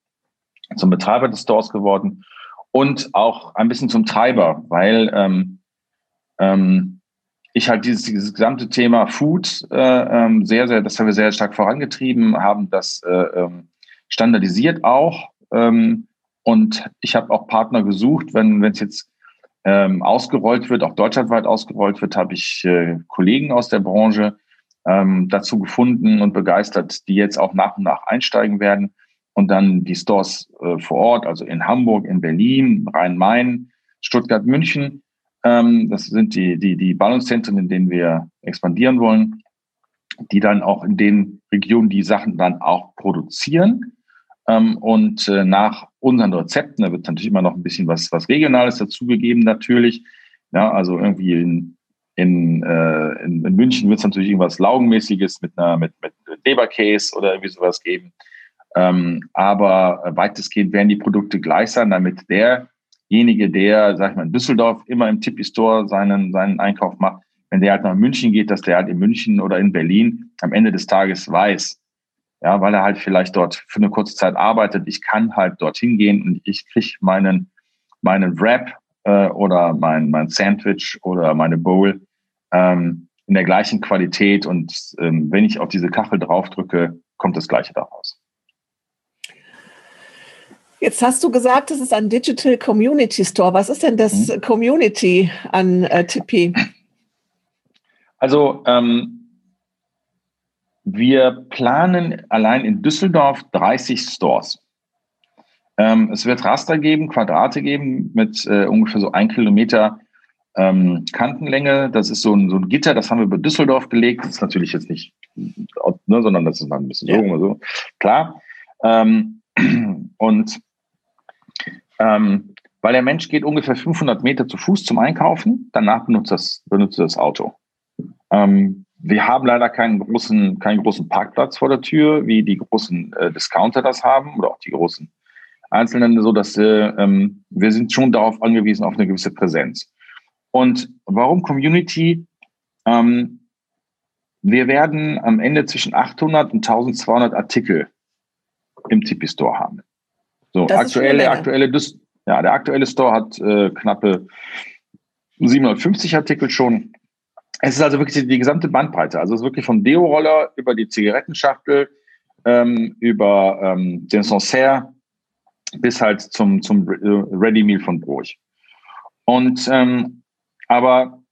Zum Betreiber des Stores geworden und auch ein bisschen zum Treiber, weil ähm, ähm, ich halt dieses, dieses gesamte Thema Food äh, ähm, sehr, sehr, das haben wir sehr stark vorangetrieben, haben das äh, ähm, standardisiert auch. Ähm, und ich habe auch Partner gesucht, wenn es jetzt ähm, ausgerollt wird, auch deutschlandweit ausgerollt wird, habe ich äh, Kollegen aus der Branche ähm, dazu gefunden und begeistert, die jetzt auch nach und nach einsteigen werden und dann die Stores äh, vor Ort, also in Hamburg, in Berlin, Rhein-Main, Stuttgart, München. Ähm, das sind die, die, die Ballungszentren, in denen wir expandieren wollen, die dann auch in den Regionen die Sachen dann auch produzieren ähm, und äh, nach unseren Rezepten, da wird natürlich immer noch ein bisschen was, was Regionales dazugegeben, natürlich. Ja, also irgendwie in in, äh, in, in München wird es natürlich irgendwas Laugenmäßiges mit einer mit, mit Leberkäse oder irgendwie sowas geben. Ähm, aber weitestgehend werden die Produkte gleich sein, damit derjenige, der, sag ich mal, in Düsseldorf immer im Tippi-Store seinen, seinen Einkauf macht, wenn der halt nach München geht, dass der halt in München oder in Berlin am Ende des Tages weiß, ja, weil er halt vielleicht dort für eine kurze Zeit arbeitet, ich kann halt dorthin gehen und ich kriege meinen, meinen Wrap äh, oder mein, mein Sandwich oder meine Bowl ähm, in der gleichen Qualität und ähm, wenn ich auf diese Kachel draufdrücke, kommt das gleiche daraus. Jetzt hast du gesagt, es ist ein Digital Community Store. Was ist denn das mhm. Community an äh, Tipeee? Also ähm, wir planen allein in Düsseldorf 30 Stores. Ähm, es wird Raster geben, Quadrate geben mit äh, ungefähr so ein Kilometer ähm, Kantenlänge. Das ist so ein, so ein Gitter, das haben wir über Düsseldorf gelegt. Das ist natürlich jetzt nicht, ne, sondern das ist mal ein bisschen so oder so. Klar. Ähm, und ähm, weil der Mensch geht ungefähr 500 Meter zu Fuß zum Einkaufen, danach benutzt das, benutzt das Auto. Ähm, wir haben leider keinen großen, keinen großen Parkplatz vor der Tür, wie die großen äh, Discounter das haben oder auch die großen Einzelnen, so dass äh, ähm, wir sind schon darauf angewiesen auf eine gewisse Präsenz. Und warum Community? Ähm, wir werden am Ende zwischen 800 und 1200 Artikel im Tipi Store haben. So, das aktuelle, aktuelle, ja, der aktuelle Store hat äh, knappe 750 Artikel schon. Es ist also wirklich die, die gesamte Bandbreite. Also es ist wirklich vom Deo-Roller über die Zigarettenschachtel, ähm, über ähm, den Sancerre bis halt zum, zum Ready Meal von Bruch. Und ähm, aber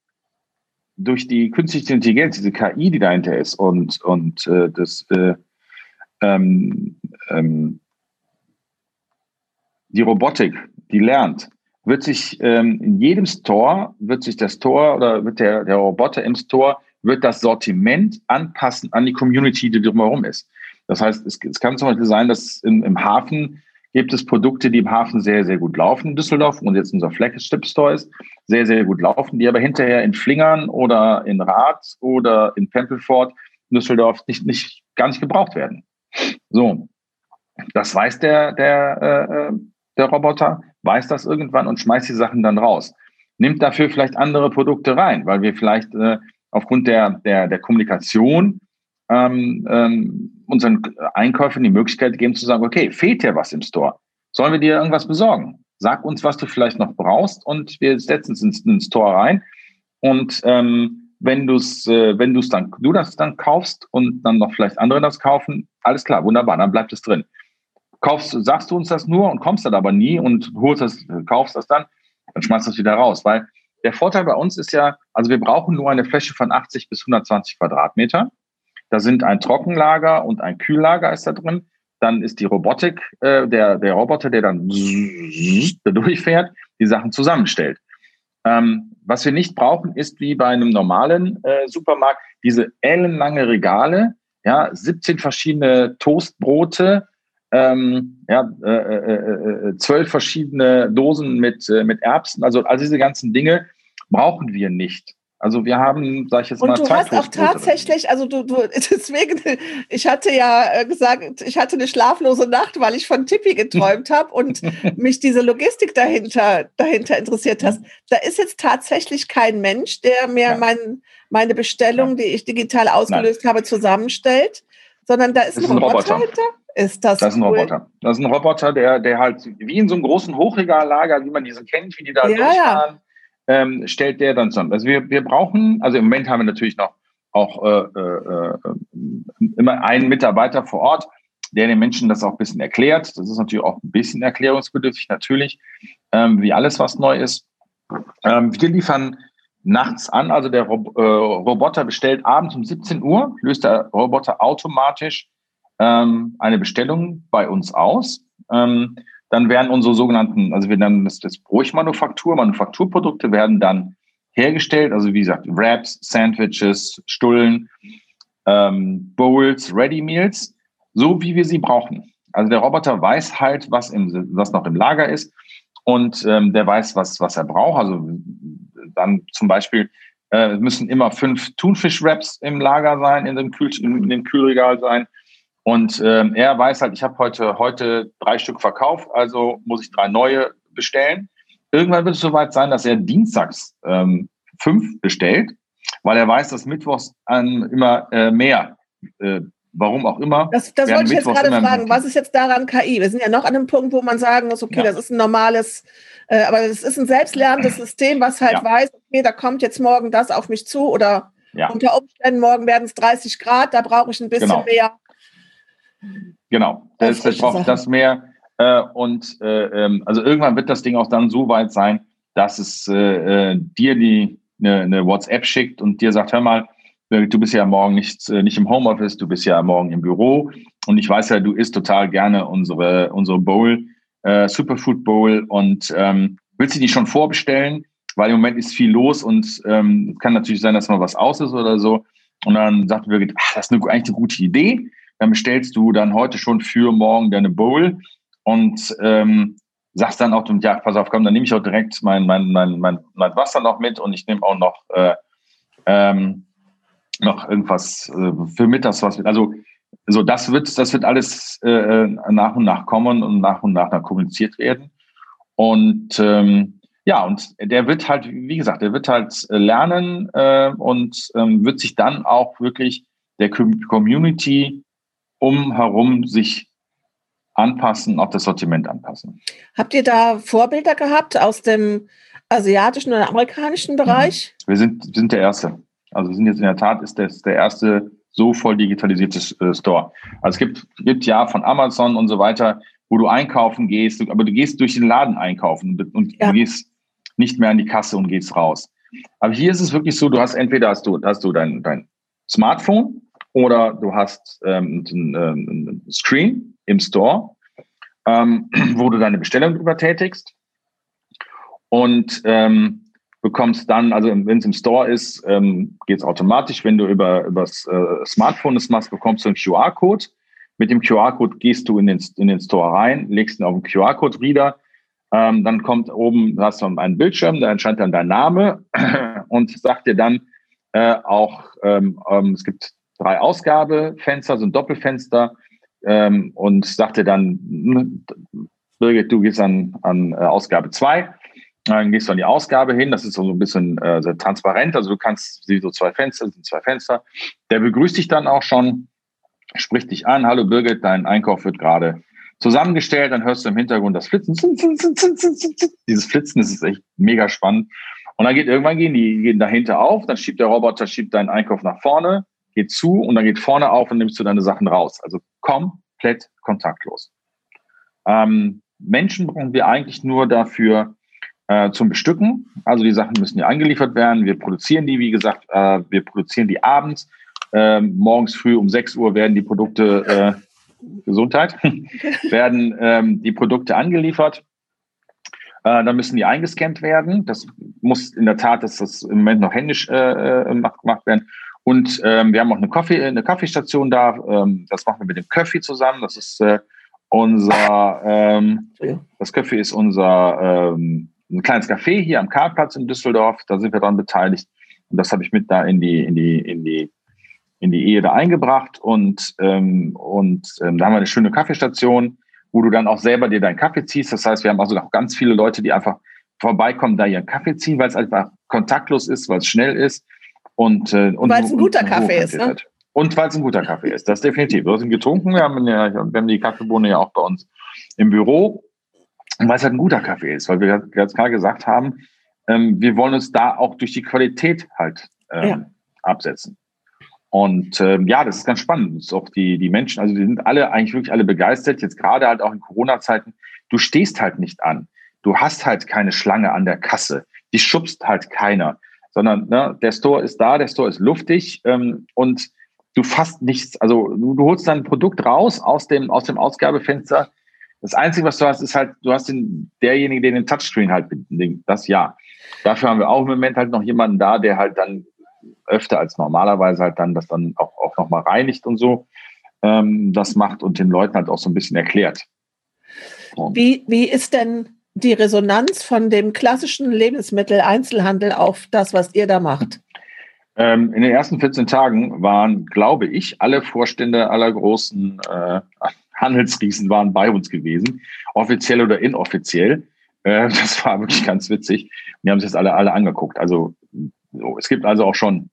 durch die künstliche Intelligenz, diese KI, die dahinter ist und, und äh, das äh, ähm, ähm, die Robotik, die lernt, wird sich ähm, in jedem Store, wird sich der Store oder wird der, der Roboter im Store, wird das Sortiment anpassen an die Community, die drumherum ist. Das heißt, es, es kann zum Beispiel sein, dass im, im Hafen gibt es Produkte, die im Hafen sehr, sehr gut laufen in Düsseldorf und jetzt unser Flagship Store ist, sehr, sehr gut laufen, die aber hinterher in Flingern oder in Rath oder in Pempelfort Düsseldorf nicht, nicht, gar nicht gebraucht werden. So. Das weiß der, der, äh, äh der Roboter, weiß das irgendwann und schmeißt die Sachen dann raus. Nimmt dafür vielleicht andere Produkte rein, weil wir vielleicht äh, aufgrund der, der, der Kommunikation ähm, ähm, unseren Einkäufern die Möglichkeit geben zu sagen, okay, fehlt dir was im Store? Sollen wir dir irgendwas besorgen? Sag uns, was du vielleicht noch brauchst und wir setzen es ins, ins Store rein. Und ähm, wenn du äh, wenn du's dann, du das dann kaufst und dann noch vielleicht andere das kaufen, alles klar, wunderbar, dann bleibt es drin kaufst, sagst du uns das nur und kommst dann aber nie und holst das, kaufst das dann, dann schmeißt das wieder raus. Weil der Vorteil bei uns ist ja, also wir brauchen nur eine Fläche von 80 bis 120 Quadratmeter. Da sind ein Trockenlager und ein Kühllager ist da drin. Dann ist die Robotik, äh, der, der Roboter, der dann da durchfährt, die Sachen zusammenstellt. Ähm, was wir nicht brauchen, ist wie bei einem normalen äh, Supermarkt diese ellenlange Regale, ja, 17 verschiedene Toastbrote, ähm, ja, äh, äh, äh, äh, zwölf verschiedene Dosen mit, mit Erbsen. Also all diese ganzen Dinge brauchen wir nicht. Also wir haben, sag ich jetzt und mal, du hast auch tatsächlich, also du, du, deswegen, ich hatte ja gesagt, ich hatte eine schlaflose Nacht, weil ich von Tippi geträumt habe und mich diese Logistik dahinter, dahinter interessiert hast. Da ist jetzt tatsächlich kein Mensch, der mir ja. mein, meine Bestellung, ja. die ich digital ausgelöst Nein. habe, zusammenstellt, sondern da ist, ist ein, Roboter, Roboter dahinter. Ist das, das ist ein cool? Roboter. Das ist ein Roboter, der, der halt wie in so einem großen Hochregallager, wie man diese kennt, wie die da ja, durchfahren, ja. Ähm, stellt der dann zusammen. Also wir, wir brauchen, also im Moment haben wir natürlich noch auch äh, äh, immer einen Mitarbeiter vor Ort, der den Menschen das auch ein bisschen erklärt. Das ist natürlich auch ein bisschen erklärungsbedürftig, natürlich, ähm, wie alles, was neu ist. Ähm, wir liefern nachts an, also der Rob äh, Roboter bestellt abends um 17 Uhr, löst der Roboter automatisch ähm, eine Bestellung bei uns aus. Ähm, dann werden unsere sogenannten, also wir nennen das, das Bruchmanufaktur, Manufakturprodukte werden dann hergestellt, also wie gesagt, Wraps, Sandwiches, Stullen, ähm, Bowls, Ready Meals, so wie wir sie brauchen. Also der Roboter weiß halt, was, im, was noch im Lager ist und ähm, der weiß, was, was er braucht. Also dann zum Beispiel Äh, müssen immer fünf Thunfisch-Wraps im Lager sein, in dem, Kühl in dem Kühlregal sein. Und äh, er weiß halt, ich habe heute, heute drei Stück verkauft, also muss ich drei neue bestellen. Irgendwann wird es soweit sein, dass er dienstags ähm, fünf bestellt, weil er weiß, dass mittwochs ähm, immer äh, mehr, äh, warum auch immer. Das, das wollte ich jetzt gerade fragen. Was ist jetzt daran KI? Wir sind ja noch an einem Punkt, wo man sagen muss, okay, ja. das ist ein normales, äh, aber es ist ein selbstlernendes System, was halt ja. weiß, okay, da kommt jetzt morgen das auf mich zu oder ja. unter Umständen morgen werden es 30 Grad, da brauche ich ein bisschen genau. mehr. Genau, das, das braucht das mehr. Äh, und äh, ähm, also irgendwann wird das Ding auch dann so weit sein, dass es äh, äh dir die eine, eine WhatsApp schickt und dir sagt, hör mal, äh, du bist ja morgen nicht, äh, nicht im Homeoffice, du bist ja morgen im Büro und ich weiß ja, du isst total gerne unsere, unsere Bowl, äh, Superfood Bowl und ähm, willst du die schon vorbestellen? Weil im Moment ist viel los und ähm, kann natürlich sein, dass mal was aus ist oder so. Und dann sagt Birgit, ach, das ist eine, eigentlich eine gute Idee. Dann bestellst du dann heute schon für morgen deine Bowl und ähm, sagst dann auch, ja, pass auf, komm, dann nehme ich auch direkt mein, mein, mein, mein, mein Wasser noch mit und ich nehme auch noch äh, ähm, noch irgendwas äh, für mittags was. Also so das wird das wird alles äh, nach und nach kommen und nach und nach dann kommuniziert werden. Und ähm, ja, und der wird halt, wie gesagt, der wird halt lernen äh, und ähm, wird sich dann auch wirklich der Community umherum sich anpassen, auch das Sortiment anpassen. Habt ihr da Vorbilder gehabt aus dem asiatischen oder amerikanischen Bereich? Wir sind, sind der Erste. Also wir sind jetzt in der Tat ist das der erste so voll digitalisierte äh, Store. Also es gibt, gibt ja von Amazon und so weiter, wo du einkaufen gehst, aber du gehst durch den Laden einkaufen und ja. du gehst nicht mehr an die Kasse und gehst raus. Aber hier ist es wirklich so, du hast entweder hast du, hast du dein, dein Smartphone oder du hast ähm, ein, ein Screen im Store, ähm, wo du deine Bestellung drüber tätigst. Und ähm, bekommst dann, also wenn es im Store ist, ähm, geht es automatisch. Wenn du über das äh, Smartphone das machst, bekommst du einen QR-Code. Mit dem QR-Code gehst du in den, in den Store rein, legst ihn auf den QR-Code-Reader. Ähm, dann kommt oben, du hast du einen Bildschirm, da entscheidet dann dein Name und sagt dir dann äh, auch, ähm, ähm, es gibt drei Ausgabefenster, so ein Doppelfenster ähm, und sagt dir dann, hm, Birgit, du gehst an, an äh, Ausgabe zwei. Dann gehst du an die Ausgabe hin, das ist so ein bisschen äh, transparent, also du kannst, siehst so zwei Fenster, sind zwei Fenster. Der begrüßt dich dann auch schon, spricht dich an, hallo Birgit, dein Einkauf wird gerade zusammengestellt, dann hörst du im Hintergrund das Flitzen. Dieses Flitzen, ist echt mega spannend. Und dann geht irgendwann gehen die gehen dahinter auf, dann schiebt der Roboter, schiebt deinen Einkauf nach vorne, geht zu und dann geht vorne auf und nimmst du deine Sachen raus. Also komplett kontaktlos. Ähm, Menschen brauchen wir eigentlich nur dafür, äh, zum Bestücken. Also die Sachen müssen ja eingeliefert werden. Wir produzieren die, wie gesagt, äh, wir produzieren die abends. Äh, morgens früh um 6 Uhr werden die Produkte, äh, Gesundheit, werden ähm, die Produkte angeliefert. Äh, dann müssen die eingescannt werden. Das muss in der Tat, dass das im Moment noch händisch äh, gemacht werden. Und ähm, wir haben auch eine, Kaffee, eine Kaffeestation da. Ähm, das machen wir mit dem Köffi zusammen. Das ist äh, unser, ähm, das Köffi ist unser ähm, ein kleines Café hier am Karlplatz in Düsseldorf, da sind wir dran beteiligt. Und das habe ich mit da in die, in die, in die, in die Ehe da eingebracht. Und, ähm, und ähm, da haben wir eine schöne Kaffeestation, wo du dann auch selber dir deinen Kaffee ziehst. Das heißt, wir haben also auch ganz viele Leute, die einfach vorbeikommen, da ihren Kaffee ziehen, weil es einfach kontaktlos ist, weil es schnell ist. Und, äh, und weil es ein guter Kaffee ist, ne? Und weil es ein guter Kaffee ist, das definitiv. Wir sind getrunken, wir haben, ja, wir haben die Kaffeebohne ja auch bei uns im Büro weil es halt ein guter Kaffee ist, weil wir ganz klar gesagt haben, ähm, wir wollen uns da auch durch die Qualität halt ähm, ja. absetzen. Und ähm, ja, das ist ganz spannend. Das ist auch die, die Menschen, also die sind alle eigentlich wirklich alle begeistert, jetzt gerade halt auch in Corona-Zeiten. Du stehst halt nicht an. Du hast halt keine Schlange an der Kasse. Die schubst halt keiner. Sondern ne, der Store ist da, der Store ist luftig ähm, und du fasst nichts. Also du, du holst dein Produkt raus aus dem, aus dem Ausgabefenster, das Einzige, was du hast, ist halt, du hast den, derjenige, der den Touchscreen halt bedingt. Das ja. Dafür haben wir auch im Moment halt noch jemanden da, der halt dann öfter als normalerweise halt dann das dann auch, auch nochmal reinigt und so ähm, das macht und den Leuten halt auch so ein bisschen erklärt. Wie, wie ist denn die Resonanz von dem klassischen Lebensmitteleinzelhandel auf das, was ihr da macht? Ähm, in den ersten 14 Tagen waren, glaube ich, alle Vorstände aller großen äh, Handelsriesen waren bei uns gewesen, offiziell oder inoffiziell. Äh, das war wirklich ganz witzig. Wir haben sich das alle, alle angeguckt. Also so, es gibt also auch schon,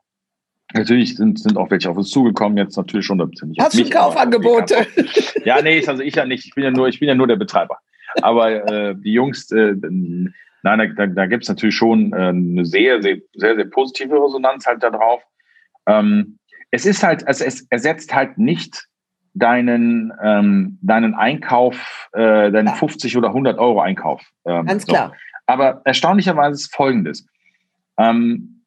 natürlich sind, sind auch welche auf uns zugekommen, jetzt natürlich schon. Nicht Hast du Kaufangebote? Ja, nee, also ich ja nicht. Ich bin ja nur, ich bin ja nur der Betreiber. Aber äh, die Jungs, äh, nein, da, da gibt es natürlich schon äh, eine sehr, sehr, sehr, sehr positive Resonanz halt da drauf. Ähm, es ist halt, also es ersetzt halt nicht deinen, ähm, deinen Einkauf, äh, deinen ja. 50 oder 100 Euro Einkauf. Ähm, Ganz so. klar. Aber erstaunlicherweise ist Folgendes. Ähm,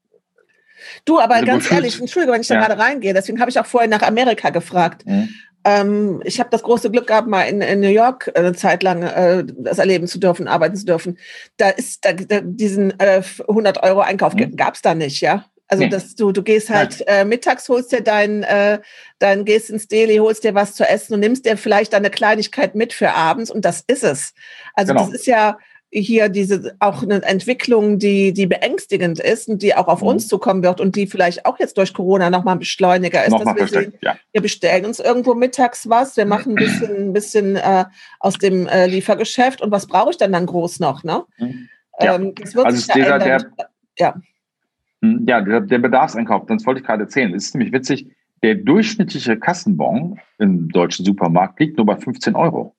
du, aber also ganz ehrlich, Entschuldigung, wenn ich da ja. gerade reingehe, deswegen habe ich auch vorher nach Amerika gefragt. Mhm. Ähm, ich habe das große Glück gehabt, mal in, in New York eine Zeit lang äh, das erleben zu dürfen, arbeiten zu dürfen. Da ist da, da diesen äh, 100 Euro Einkauf mhm. gab es da nicht, ja. Also, nee. dass du, du gehst halt äh, mittags, holst dir dein, äh, dann gehst ins Deli, holst dir was zu essen und nimmst dir vielleicht eine Kleinigkeit mit für abends und das ist es. Also, genau. das ist ja hier diese auch eine Entwicklung, die, die beängstigend ist und die auch auf mhm. uns zukommen wird und die vielleicht auch jetzt durch Corona nochmal beschleuniger ist. Nochmal dass wir, sehen, ja. wir bestellen uns irgendwo mittags was, wir machen ein bisschen, ein bisschen äh, aus dem äh, Liefergeschäft und was brauche ich dann dann groß noch? Ne? Mhm. Ja. Ähm, das wird also sich dieser, der, ja. Hm, ja, der, der Bedarfseinkauf, das wollte ich gerade erzählen. Es ist nämlich witzig, der durchschnittliche Kassenbon im deutschen Supermarkt liegt nur bei 15 Euro.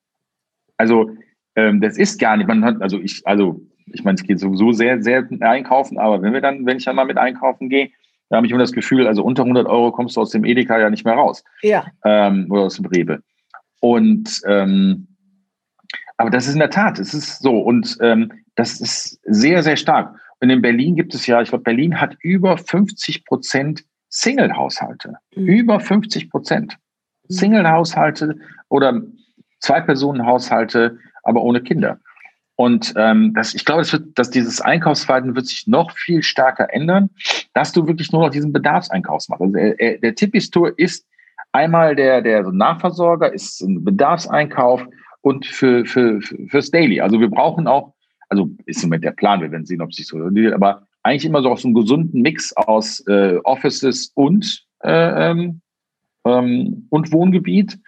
Also ähm, das ist gar nicht, man hat, also ich, also ich meine, es geht sowieso sehr, sehr einkaufen, aber wenn wir dann, wenn ich dann mal mit einkaufen gehe, da habe ich immer das Gefühl, also unter 100 Euro kommst du aus dem Edeka ja nicht mehr raus. Ja. Ähm, oder aus dem Rewe. Und ähm, aber das ist in der Tat, es ist so und ähm, das ist sehr, sehr stark. Und in Berlin gibt es ja, ich glaube, Berlin hat über 50 Prozent Single-Haushalte. Mhm. Über 50 Prozent. Mhm. Single-Haushalte oder Zwei-Personen-Haushalte, aber ohne Kinder. Und ähm, das, ich glaube, das wird, dass dieses Einkaufsverhalten wird sich noch viel stärker ändern, dass du wirklich nur noch diesen Bedarfseinkauf machst. Also der, äh, der Tippistour ist einmal der, der Nachversorger, ist ein Bedarfseinkauf und für, für, fürs Daily. Also wir brauchen auch also ist im Moment der Plan, wir werden sehen, ob es sich so aber eigentlich immer so aus einem gesunden Mix aus äh, Offices und, äh, ähm, ähm, und Wohngebiet.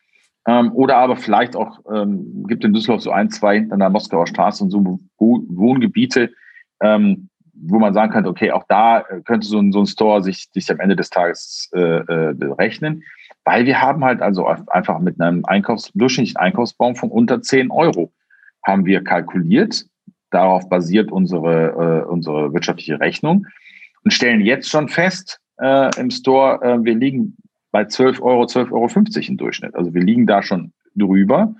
Ähm, oder aber vielleicht auch, ähm, gibt in Düsseldorf so ein, zwei an der Moskauer Straße und so Wohngebiete, ähm, wo man sagen könnte, okay, auch da könnte so ein, so ein Store sich, sich am Ende des Tages äh, äh, rechnen. Weil wir haben halt also einfach mit einem Einkaufs-, durchschnittlichen Einkaufsbaum von unter 10 Euro haben wir kalkuliert Darauf basiert unsere, äh, unsere wirtschaftliche Rechnung und stellen jetzt schon fest äh, im Store, äh, wir liegen bei 12 Euro, 12,50 Euro im Durchschnitt. Also wir liegen da schon drüber.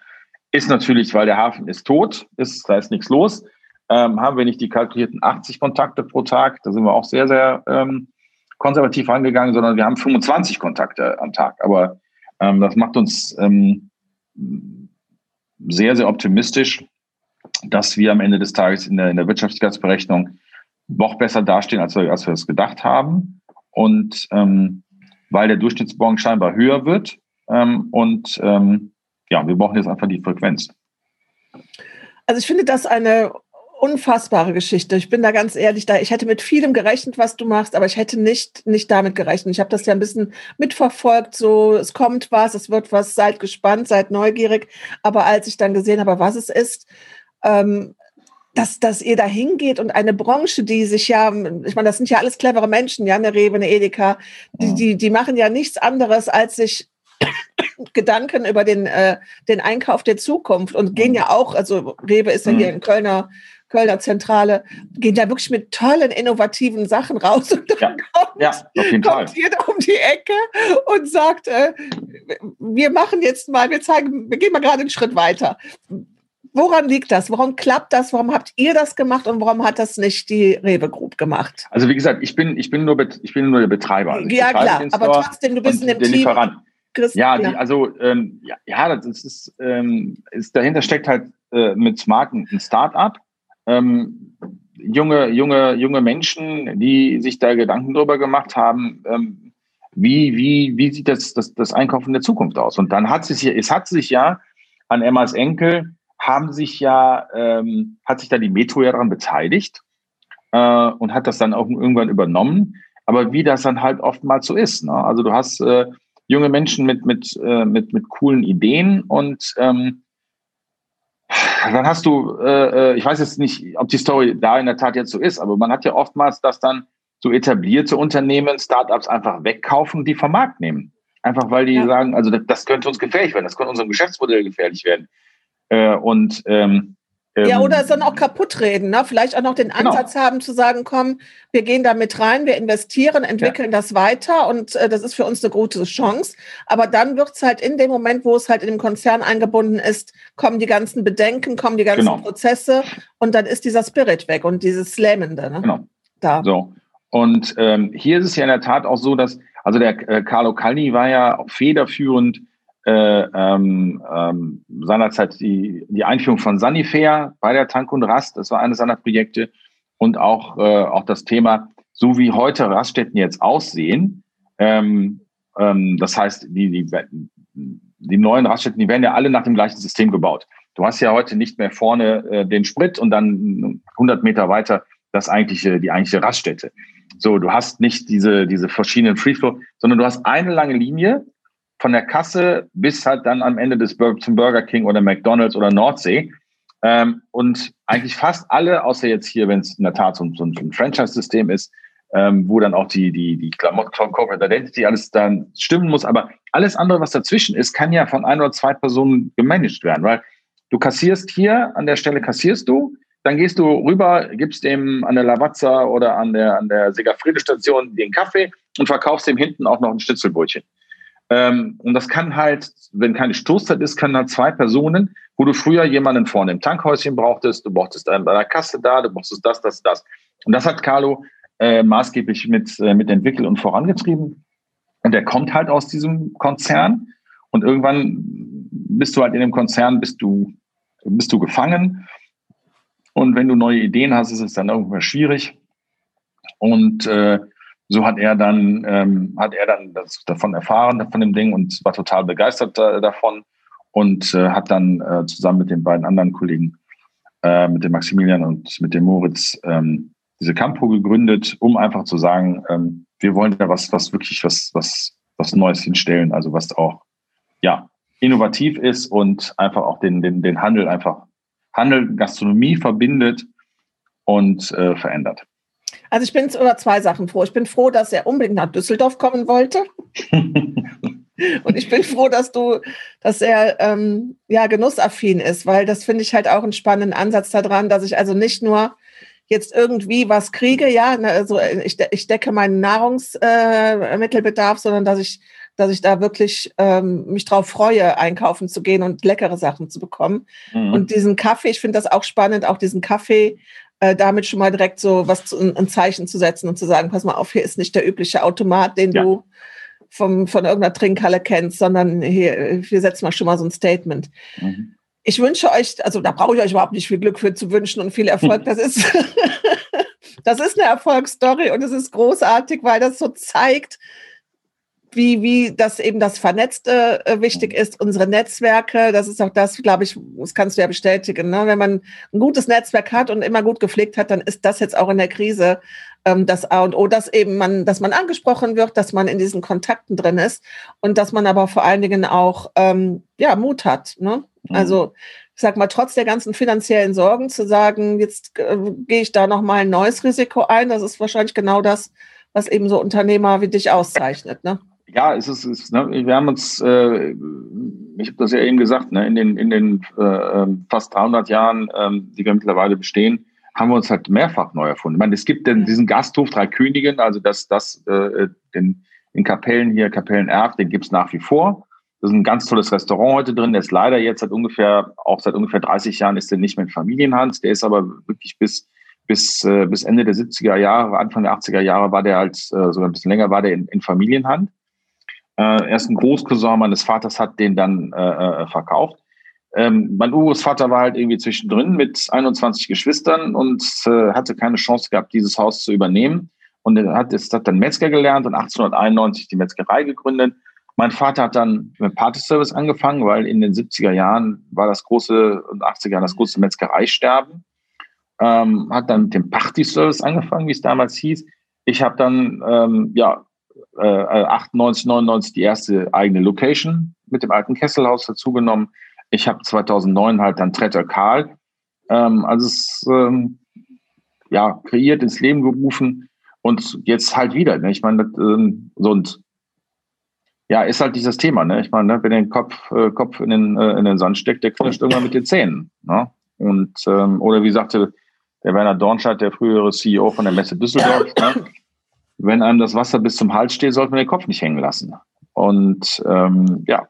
Ist natürlich, weil der Hafen ist tot, ist, da ist nichts los, ähm, haben wir nicht die kalkulierten 80 Kontakte pro Tag. Da sind wir auch sehr, sehr ähm, konservativ angegangen, sondern wir haben 25 Kontakte am Tag. Aber ähm, das macht uns ähm, sehr, sehr optimistisch, dass wir am Ende des Tages in der, in der Wirtschaftlichkeitsberechnung noch besser dastehen, als wir, als es gedacht haben. Und ähm, weil der Durchschnittsbon scheinbar höher wird ähm, und ähm, ja, wir brauchen jetzt einfach die Frequenz. Also ich finde das eine unfassbare Geschichte. Ich bin da ganz ehrlich, da ich hätte mit vielem gerechnet, was du machst, aber ich hätte nicht nicht damit gerechnet. Ich habe das ja ein bisschen mitverfolgt, so es kommt was, es wird was, seid gespannt, seid neugierig, aber als ich dann gesehen habe, was es ist, ähm, dass, dass ihr da hingeht und eine Branche, die sich ja, ich meine, das sind ja alles clevere Menschen, ja, eine Rewe, eine Edeka, die, die, die machen ja nichts anderes, als sich Gedanken über den, äh, den Einkauf der Zukunft und gehen ja auch, also Rewe ist ja hier in Kölner, Kölner Zentrale, gehen ja wirklich mit tollen, innovativen Sachen raus und dann ja, kommt, ja, auf jeden kommt Fall. jeder um die Ecke und sagt, äh, wir machen jetzt mal, wir zeigen, wir gehen mal gerade einen Schritt weiter. Woran liegt das? Warum klappt das? Warum habt ihr das gemacht und warum hat das nicht die Rewe Group gemacht? Also wie gesagt, ich bin, ich bin, nur, ich bin nur der Betreiber. Also ja klar, aber trotzdem, du bist in dem Team. Lieferant. Christ, ja, die, also ähm, ja, ja, das ist, ähm, ist, dahinter steckt halt äh, mit Smarten ein Start-up. Ähm, junge, junge, junge Menschen, die sich da Gedanken drüber gemacht haben, ähm, wie, wie, wie sieht das, das, das Einkaufen der Zukunft aus? Und dann hat sich, es hat sich ja an Emmas Enkel haben sich ja, ähm, hat sich da die Metro ja daran beteiligt äh, und hat das dann auch irgendwann übernommen. aber wie das dann halt oftmals so ist. Ne? Also du hast äh, junge Menschen mit, mit, äh, mit, mit coolen Ideen und ähm, dann hast du, äh, äh, ich weiß jetzt nicht, ob die Story da in der Tat jetzt so ist, aber man hat ja oftmals, dass dann so etablierte Unternehmen Startups einfach wegkaufen, die vom Markt nehmen. Einfach weil die ja. sagen, also das, das, könnte uns gefährlich werden, das könnte unserem Geschäftsmodell gefährlich werden. Äh, und ähm, ja, oder es dann auch kaputt reden, ne? Vielleicht auch noch den genau. Ansatz genau. haben zu sagen, komm, wir gehen da mit rein, wir investieren, entwickeln ja. das weiter und äh, das ist für uns eine gute Chance. Aber dann wird es halt in dem Moment, wo es halt in dem Konzern eingebunden ist, kommen die ganzen Bedenken, kommen die ganzen genau. Prozesse und dann ist dieser Spirit weg und dieses Slammende, ne? Genau. Da. So. Und ähm, hier ist es ja in der Tat auch so, dass, also der äh, Carlo Calni war ja federführend äh, ähm, ähm, seinerzeit die, die Einführung von Sanifair bei der Tank und Rast, das war eines seiner Projekte. Und auch, äh, auch das Thema, so wie heute Raststätten jetzt aussehen, ähm, ähm, das heißt, die, die, die neuen Raststätten, die werden ja alle nach dem gleichen System gebaut. Du hast ja heute nicht mehr vorne äh, den Sprit und dann 100 Meter weiter das eigentliche, die eigentliche Raststätte. So, du hast nicht diese, diese verschiedenen Freeflow, sondern du hast eine lange Linie, von der Kasse bis halt dann am Ende des Bur zum Burger King oder McDonalds oder Nordsee. Ähm, und eigentlich fast alle, außer jetzt hier, wenn es in der Tat so, so, so ein Franchise-System ist, ähm, wo dann auch die, die, die Klamotten Corporate Identity alles dann stimmen muss. Aber alles andere, was dazwischen ist, kann ja von ein oder zwei Personen gemanagt werden, weil du kassierst hier, an der Stelle kassierst du, dann gehst du rüber, gibst dem an der Lavazza oder an der, an der Segafrede-Station den Kaffee und verkaufst dem hinten auch noch ein Schnitzelbrötchen. Ähm, und das kann halt, wenn keine Stoßzeit ist, können halt zwei Personen, wo du früher jemanden vorne im Tankhäuschen brauchtest, du brauchtest einen bei der Kasse da, du brauchtest das, das, das. Und das hat Carlo äh, maßgeblich mit, äh, mit entwickelt und vorangetrieben. Und er kommt halt aus diesem Konzern. Und irgendwann bist du halt in dem Konzern, bist du, bist du gefangen. Und wenn du neue Ideen hast, ist es dann irgendwann schwierig. Und äh, so hat er dann, ähm, hat er dann das, davon erfahren, von dem Ding und war total begeistert äh, davon und äh, hat dann äh, zusammen mit den beiden anderen Kollegen, äh, mit dem Maximilian und mit dem Moritz, ähm, diese Campo gegründet, um einfach zu sagen, ähm, wir wollen da was, was wirklich was, was, was Neues hinstellen, also was auch, ja, innovativ ist und einfach auch den, den, den Handel einfach, Handel, Gastronomie verbindet und äh, verändert. Also ich bin über zwei Sachen froh. Ich bin froh, dass er unbedingt nach Düsseldorf kommen wollte. Und ich bin froh, dass du, dass er ähm, ja genussaffin ist, weil das finde ich halt auch einen spannenden Ansatz daran, dass ich also nicht nur jetzt irgendwie was kriege, ja, ne, also ich, ich decke meinen Nahrungsmittelbedarf, äh, sondern dass ich, dass ich da wirklich ähm, mich drauf freue, einkaufen zu gehen und leckere Sachen zu bekommen. Mhm. Und diesen Kaffee, ich finde das auch spannend, auch diesen Kaffee äh, damit schon mal direkt so was zu, ein Zeichen zu setzen und zu sagen, pass mal auf, hier ist nicht der übliche Automat, den ja. du vom, von irgendeiner Trinkhalle kennst, sondern hier, wir setzen mal schon mal so ein Statement. Mhm. Ich wünsche euch, also da brauche ich euch überhaupt nicht viel Glück für zu wünschen und viel Erfolg. Das ist, das ist eine Erfolgsstory und es ist großartig, weil das so zeigt, wie, wie das eben das Vernetzte äh, wichtig ist, unsere Netzwerke, das ist auch das, glaube ich, das kannst du ja bestätigen. Ne? Wenn man ein gutes Netzwerk hat und immer gut gepflegt hat, dann ist das jetzt auch in der Krise ähm, das A und O, dass eben man, dass man angesprochen wird, dass man in diesen Kontakten drin ist und dass man aber vor allen Dingen auch ähm, ja, Mut hat. Ne? Mhm. Also ich sag mal, trotz der ganzen finanziellen Sorgen zu sagen, jetzt äh, gehe ich da nochmal ein neues Risiko ein, das ist wahrscheinlich genau das, was eben so Unternehmer wie dich auszeichnet. Ne? Ja, es ist, es, ne, wir haben uns, äh, ich habe das ja eben gesagt, ne, in den, in den äh, ähm, fast 300 Jahren, ähm, die wir mittlerweile bestehen, haben wir uns halt mehrfach neu erfunden. Ich meine, es gibt denn diesen Gasthof Drei Königen, also das, das äh, den, in Kapellen hier, Kapellen Erf, den gibt's nach wie vor. Das ist ein ganz tolles Restaurant heute drin. Der ist leider jetzt seit ungefähr, auch seit ungefähr 30 Jahren ist der nicht mehr in Familienhand. Der ist aber wirklich bis, bis, äh, bis Ende der 70er Jahre, Anfang der 80er Jahre war der halt, äh, sogar ein bisschen länger war der in, in Familienhand. Äh, erst ein Großcousin meines Vaters hat den dann äh, äh, verkauft. Ähm, mein Urgroßvater war halt irgendwie zwischendrin mit 21 Geschwistern und äh, hatte keine Chance gehabt, dieses Haus zu übernehmen. Und er hat, ist, hat dann Metzger gelernt und 1891 die Metzgerei gegründet. Mein Vater hat dann mit Party-Service angefangen, weil in den 70er Jahren war das große und 80er Jahren das große Metzgereisterben. Ähm, hat dann mit dem Party-Service angefangen, wie es damals hieß. Ich habe dann ähm, ja äh, 98, 99 die erste eigene Location mit dem alten Kesselhaus dazugenommen. Ich habe 2009 halt dann Tretter Karl ähm, also es ähm, ja kreiert ins Leben gerufen und jetzt halt wieder. Ne? Ich meine, ähm, so und ja, ist halt dieses Thema. Ne? Ich meine, ne, wenn den Kopf, äh, Kopf in, den, äh, in den Sand steckt, der knirscht irgendwann mit den Zähnen. Ne? Und ähm, oder wie sagte der Werner Dornscheid, der frühere CEO von der Messe Düsseldorf, ne? Wenn einem das Wasser bis zum Hals steht, sollte man den Kopf nicht hängen lassen. Und ähm, ja,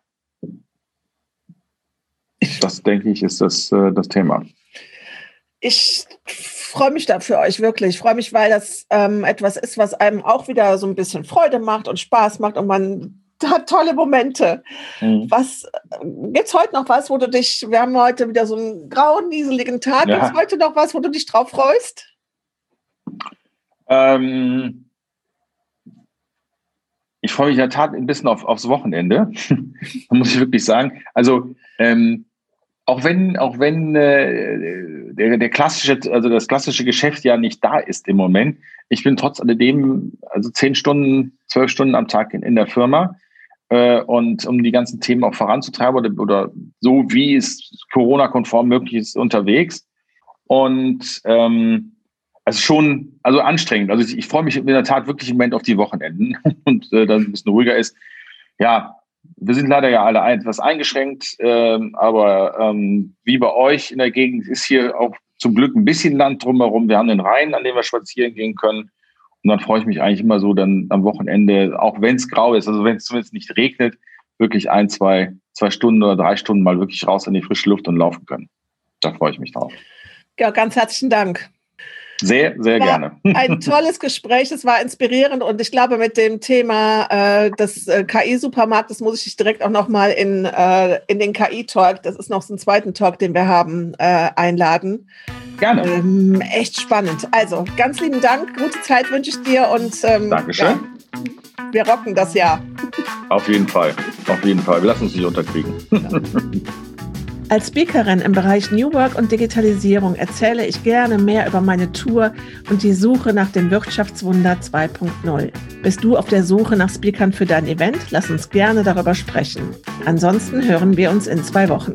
das denke ich, ist das, äh, das Thema. Ich freue mich da für euch wirklich. Ich freue mich, weil das ähm, etwas ist, was einem auch wieder so ein bisschen Freude macht und Spaß macht und man hat tolle Momente. Mhm. Was gibt's heute noch was, wo du dich? Wir haben heute wieder so einen grauen, nieseligen Tag. Ja. Gibt's heute noch was, wo du dich drauf freust? Ähm, ich freue mich in der Tat ein bisschen auf, aufs Wochenende, muss ich wirklich sagen. Also ähm, auch wenn, auch wenn äh, der, der klassische, also das klassische Geschäft ja nicht da ist im Moment, ich bin trotz alledem, also zehn Stunden, zwölf Stunden am Tag in, in der Firma äh, und um die ganzen Themen auch voranzutreiben oder, oder so wie es Corona-konform möglich ist, unterwegs. Und ähm, also schon, also anstrengend. Also ich, ich freue mich in der Tat wirklich im Moment auf die Wochenenden und äh, dann ein bisschen ruhiger ist. Ja, wir sind leider ja alle etwas eingeschränkt, ähm, aber ähm, wie bei euch in der Gegend ist hier auch zum Glück ein bisschen Land drumherum. Wir haben den Rhein, an dem wir spazieren gehen können. Und dann freue ich mich eigentlich immer so dann am Wochenende, auch wenn es grau ist, also wenn es zumindest nicht regnet, wirklich ein, zwei, zwei Stunden oder drei Stunden mal wirklich raus in die frische Luft und laufen können. Da freue ich mich drauf. Ja, ganz herzlichen Dank. Sehr, sehr gerne. Ein tolles Gespräch, es war inspirierend und ich glaube, mit dem Thema äh, des äh, KI-Supermarktes muss ich dich direkt auch nochmal in, äh, in den KI-Talk, das ist noch so ein zweiten Talk, den wir haben, äh, einladen. Gerne. Ähm, echt spannend. Also, ganz lieben Dank, gute Zeit wünsche ich dir und ähm, Dankeschön. Ja, wir rocken das Jahr. Auf jeden Fall, auf jeden Fall. Wir lassen uns nicht unterkriegen. Ja. Als Speakerin im Bereich New Work und Digitalisierung erzähle ich gerne mehr über meine Tour und die Suche nach dem Wirtschaftswunder 2.0. Bist du auf der Suche nach Speakern für dein Event? Lass uns gerne darüber sprechen. Ansonsten hören wir uns in zwei Wochen.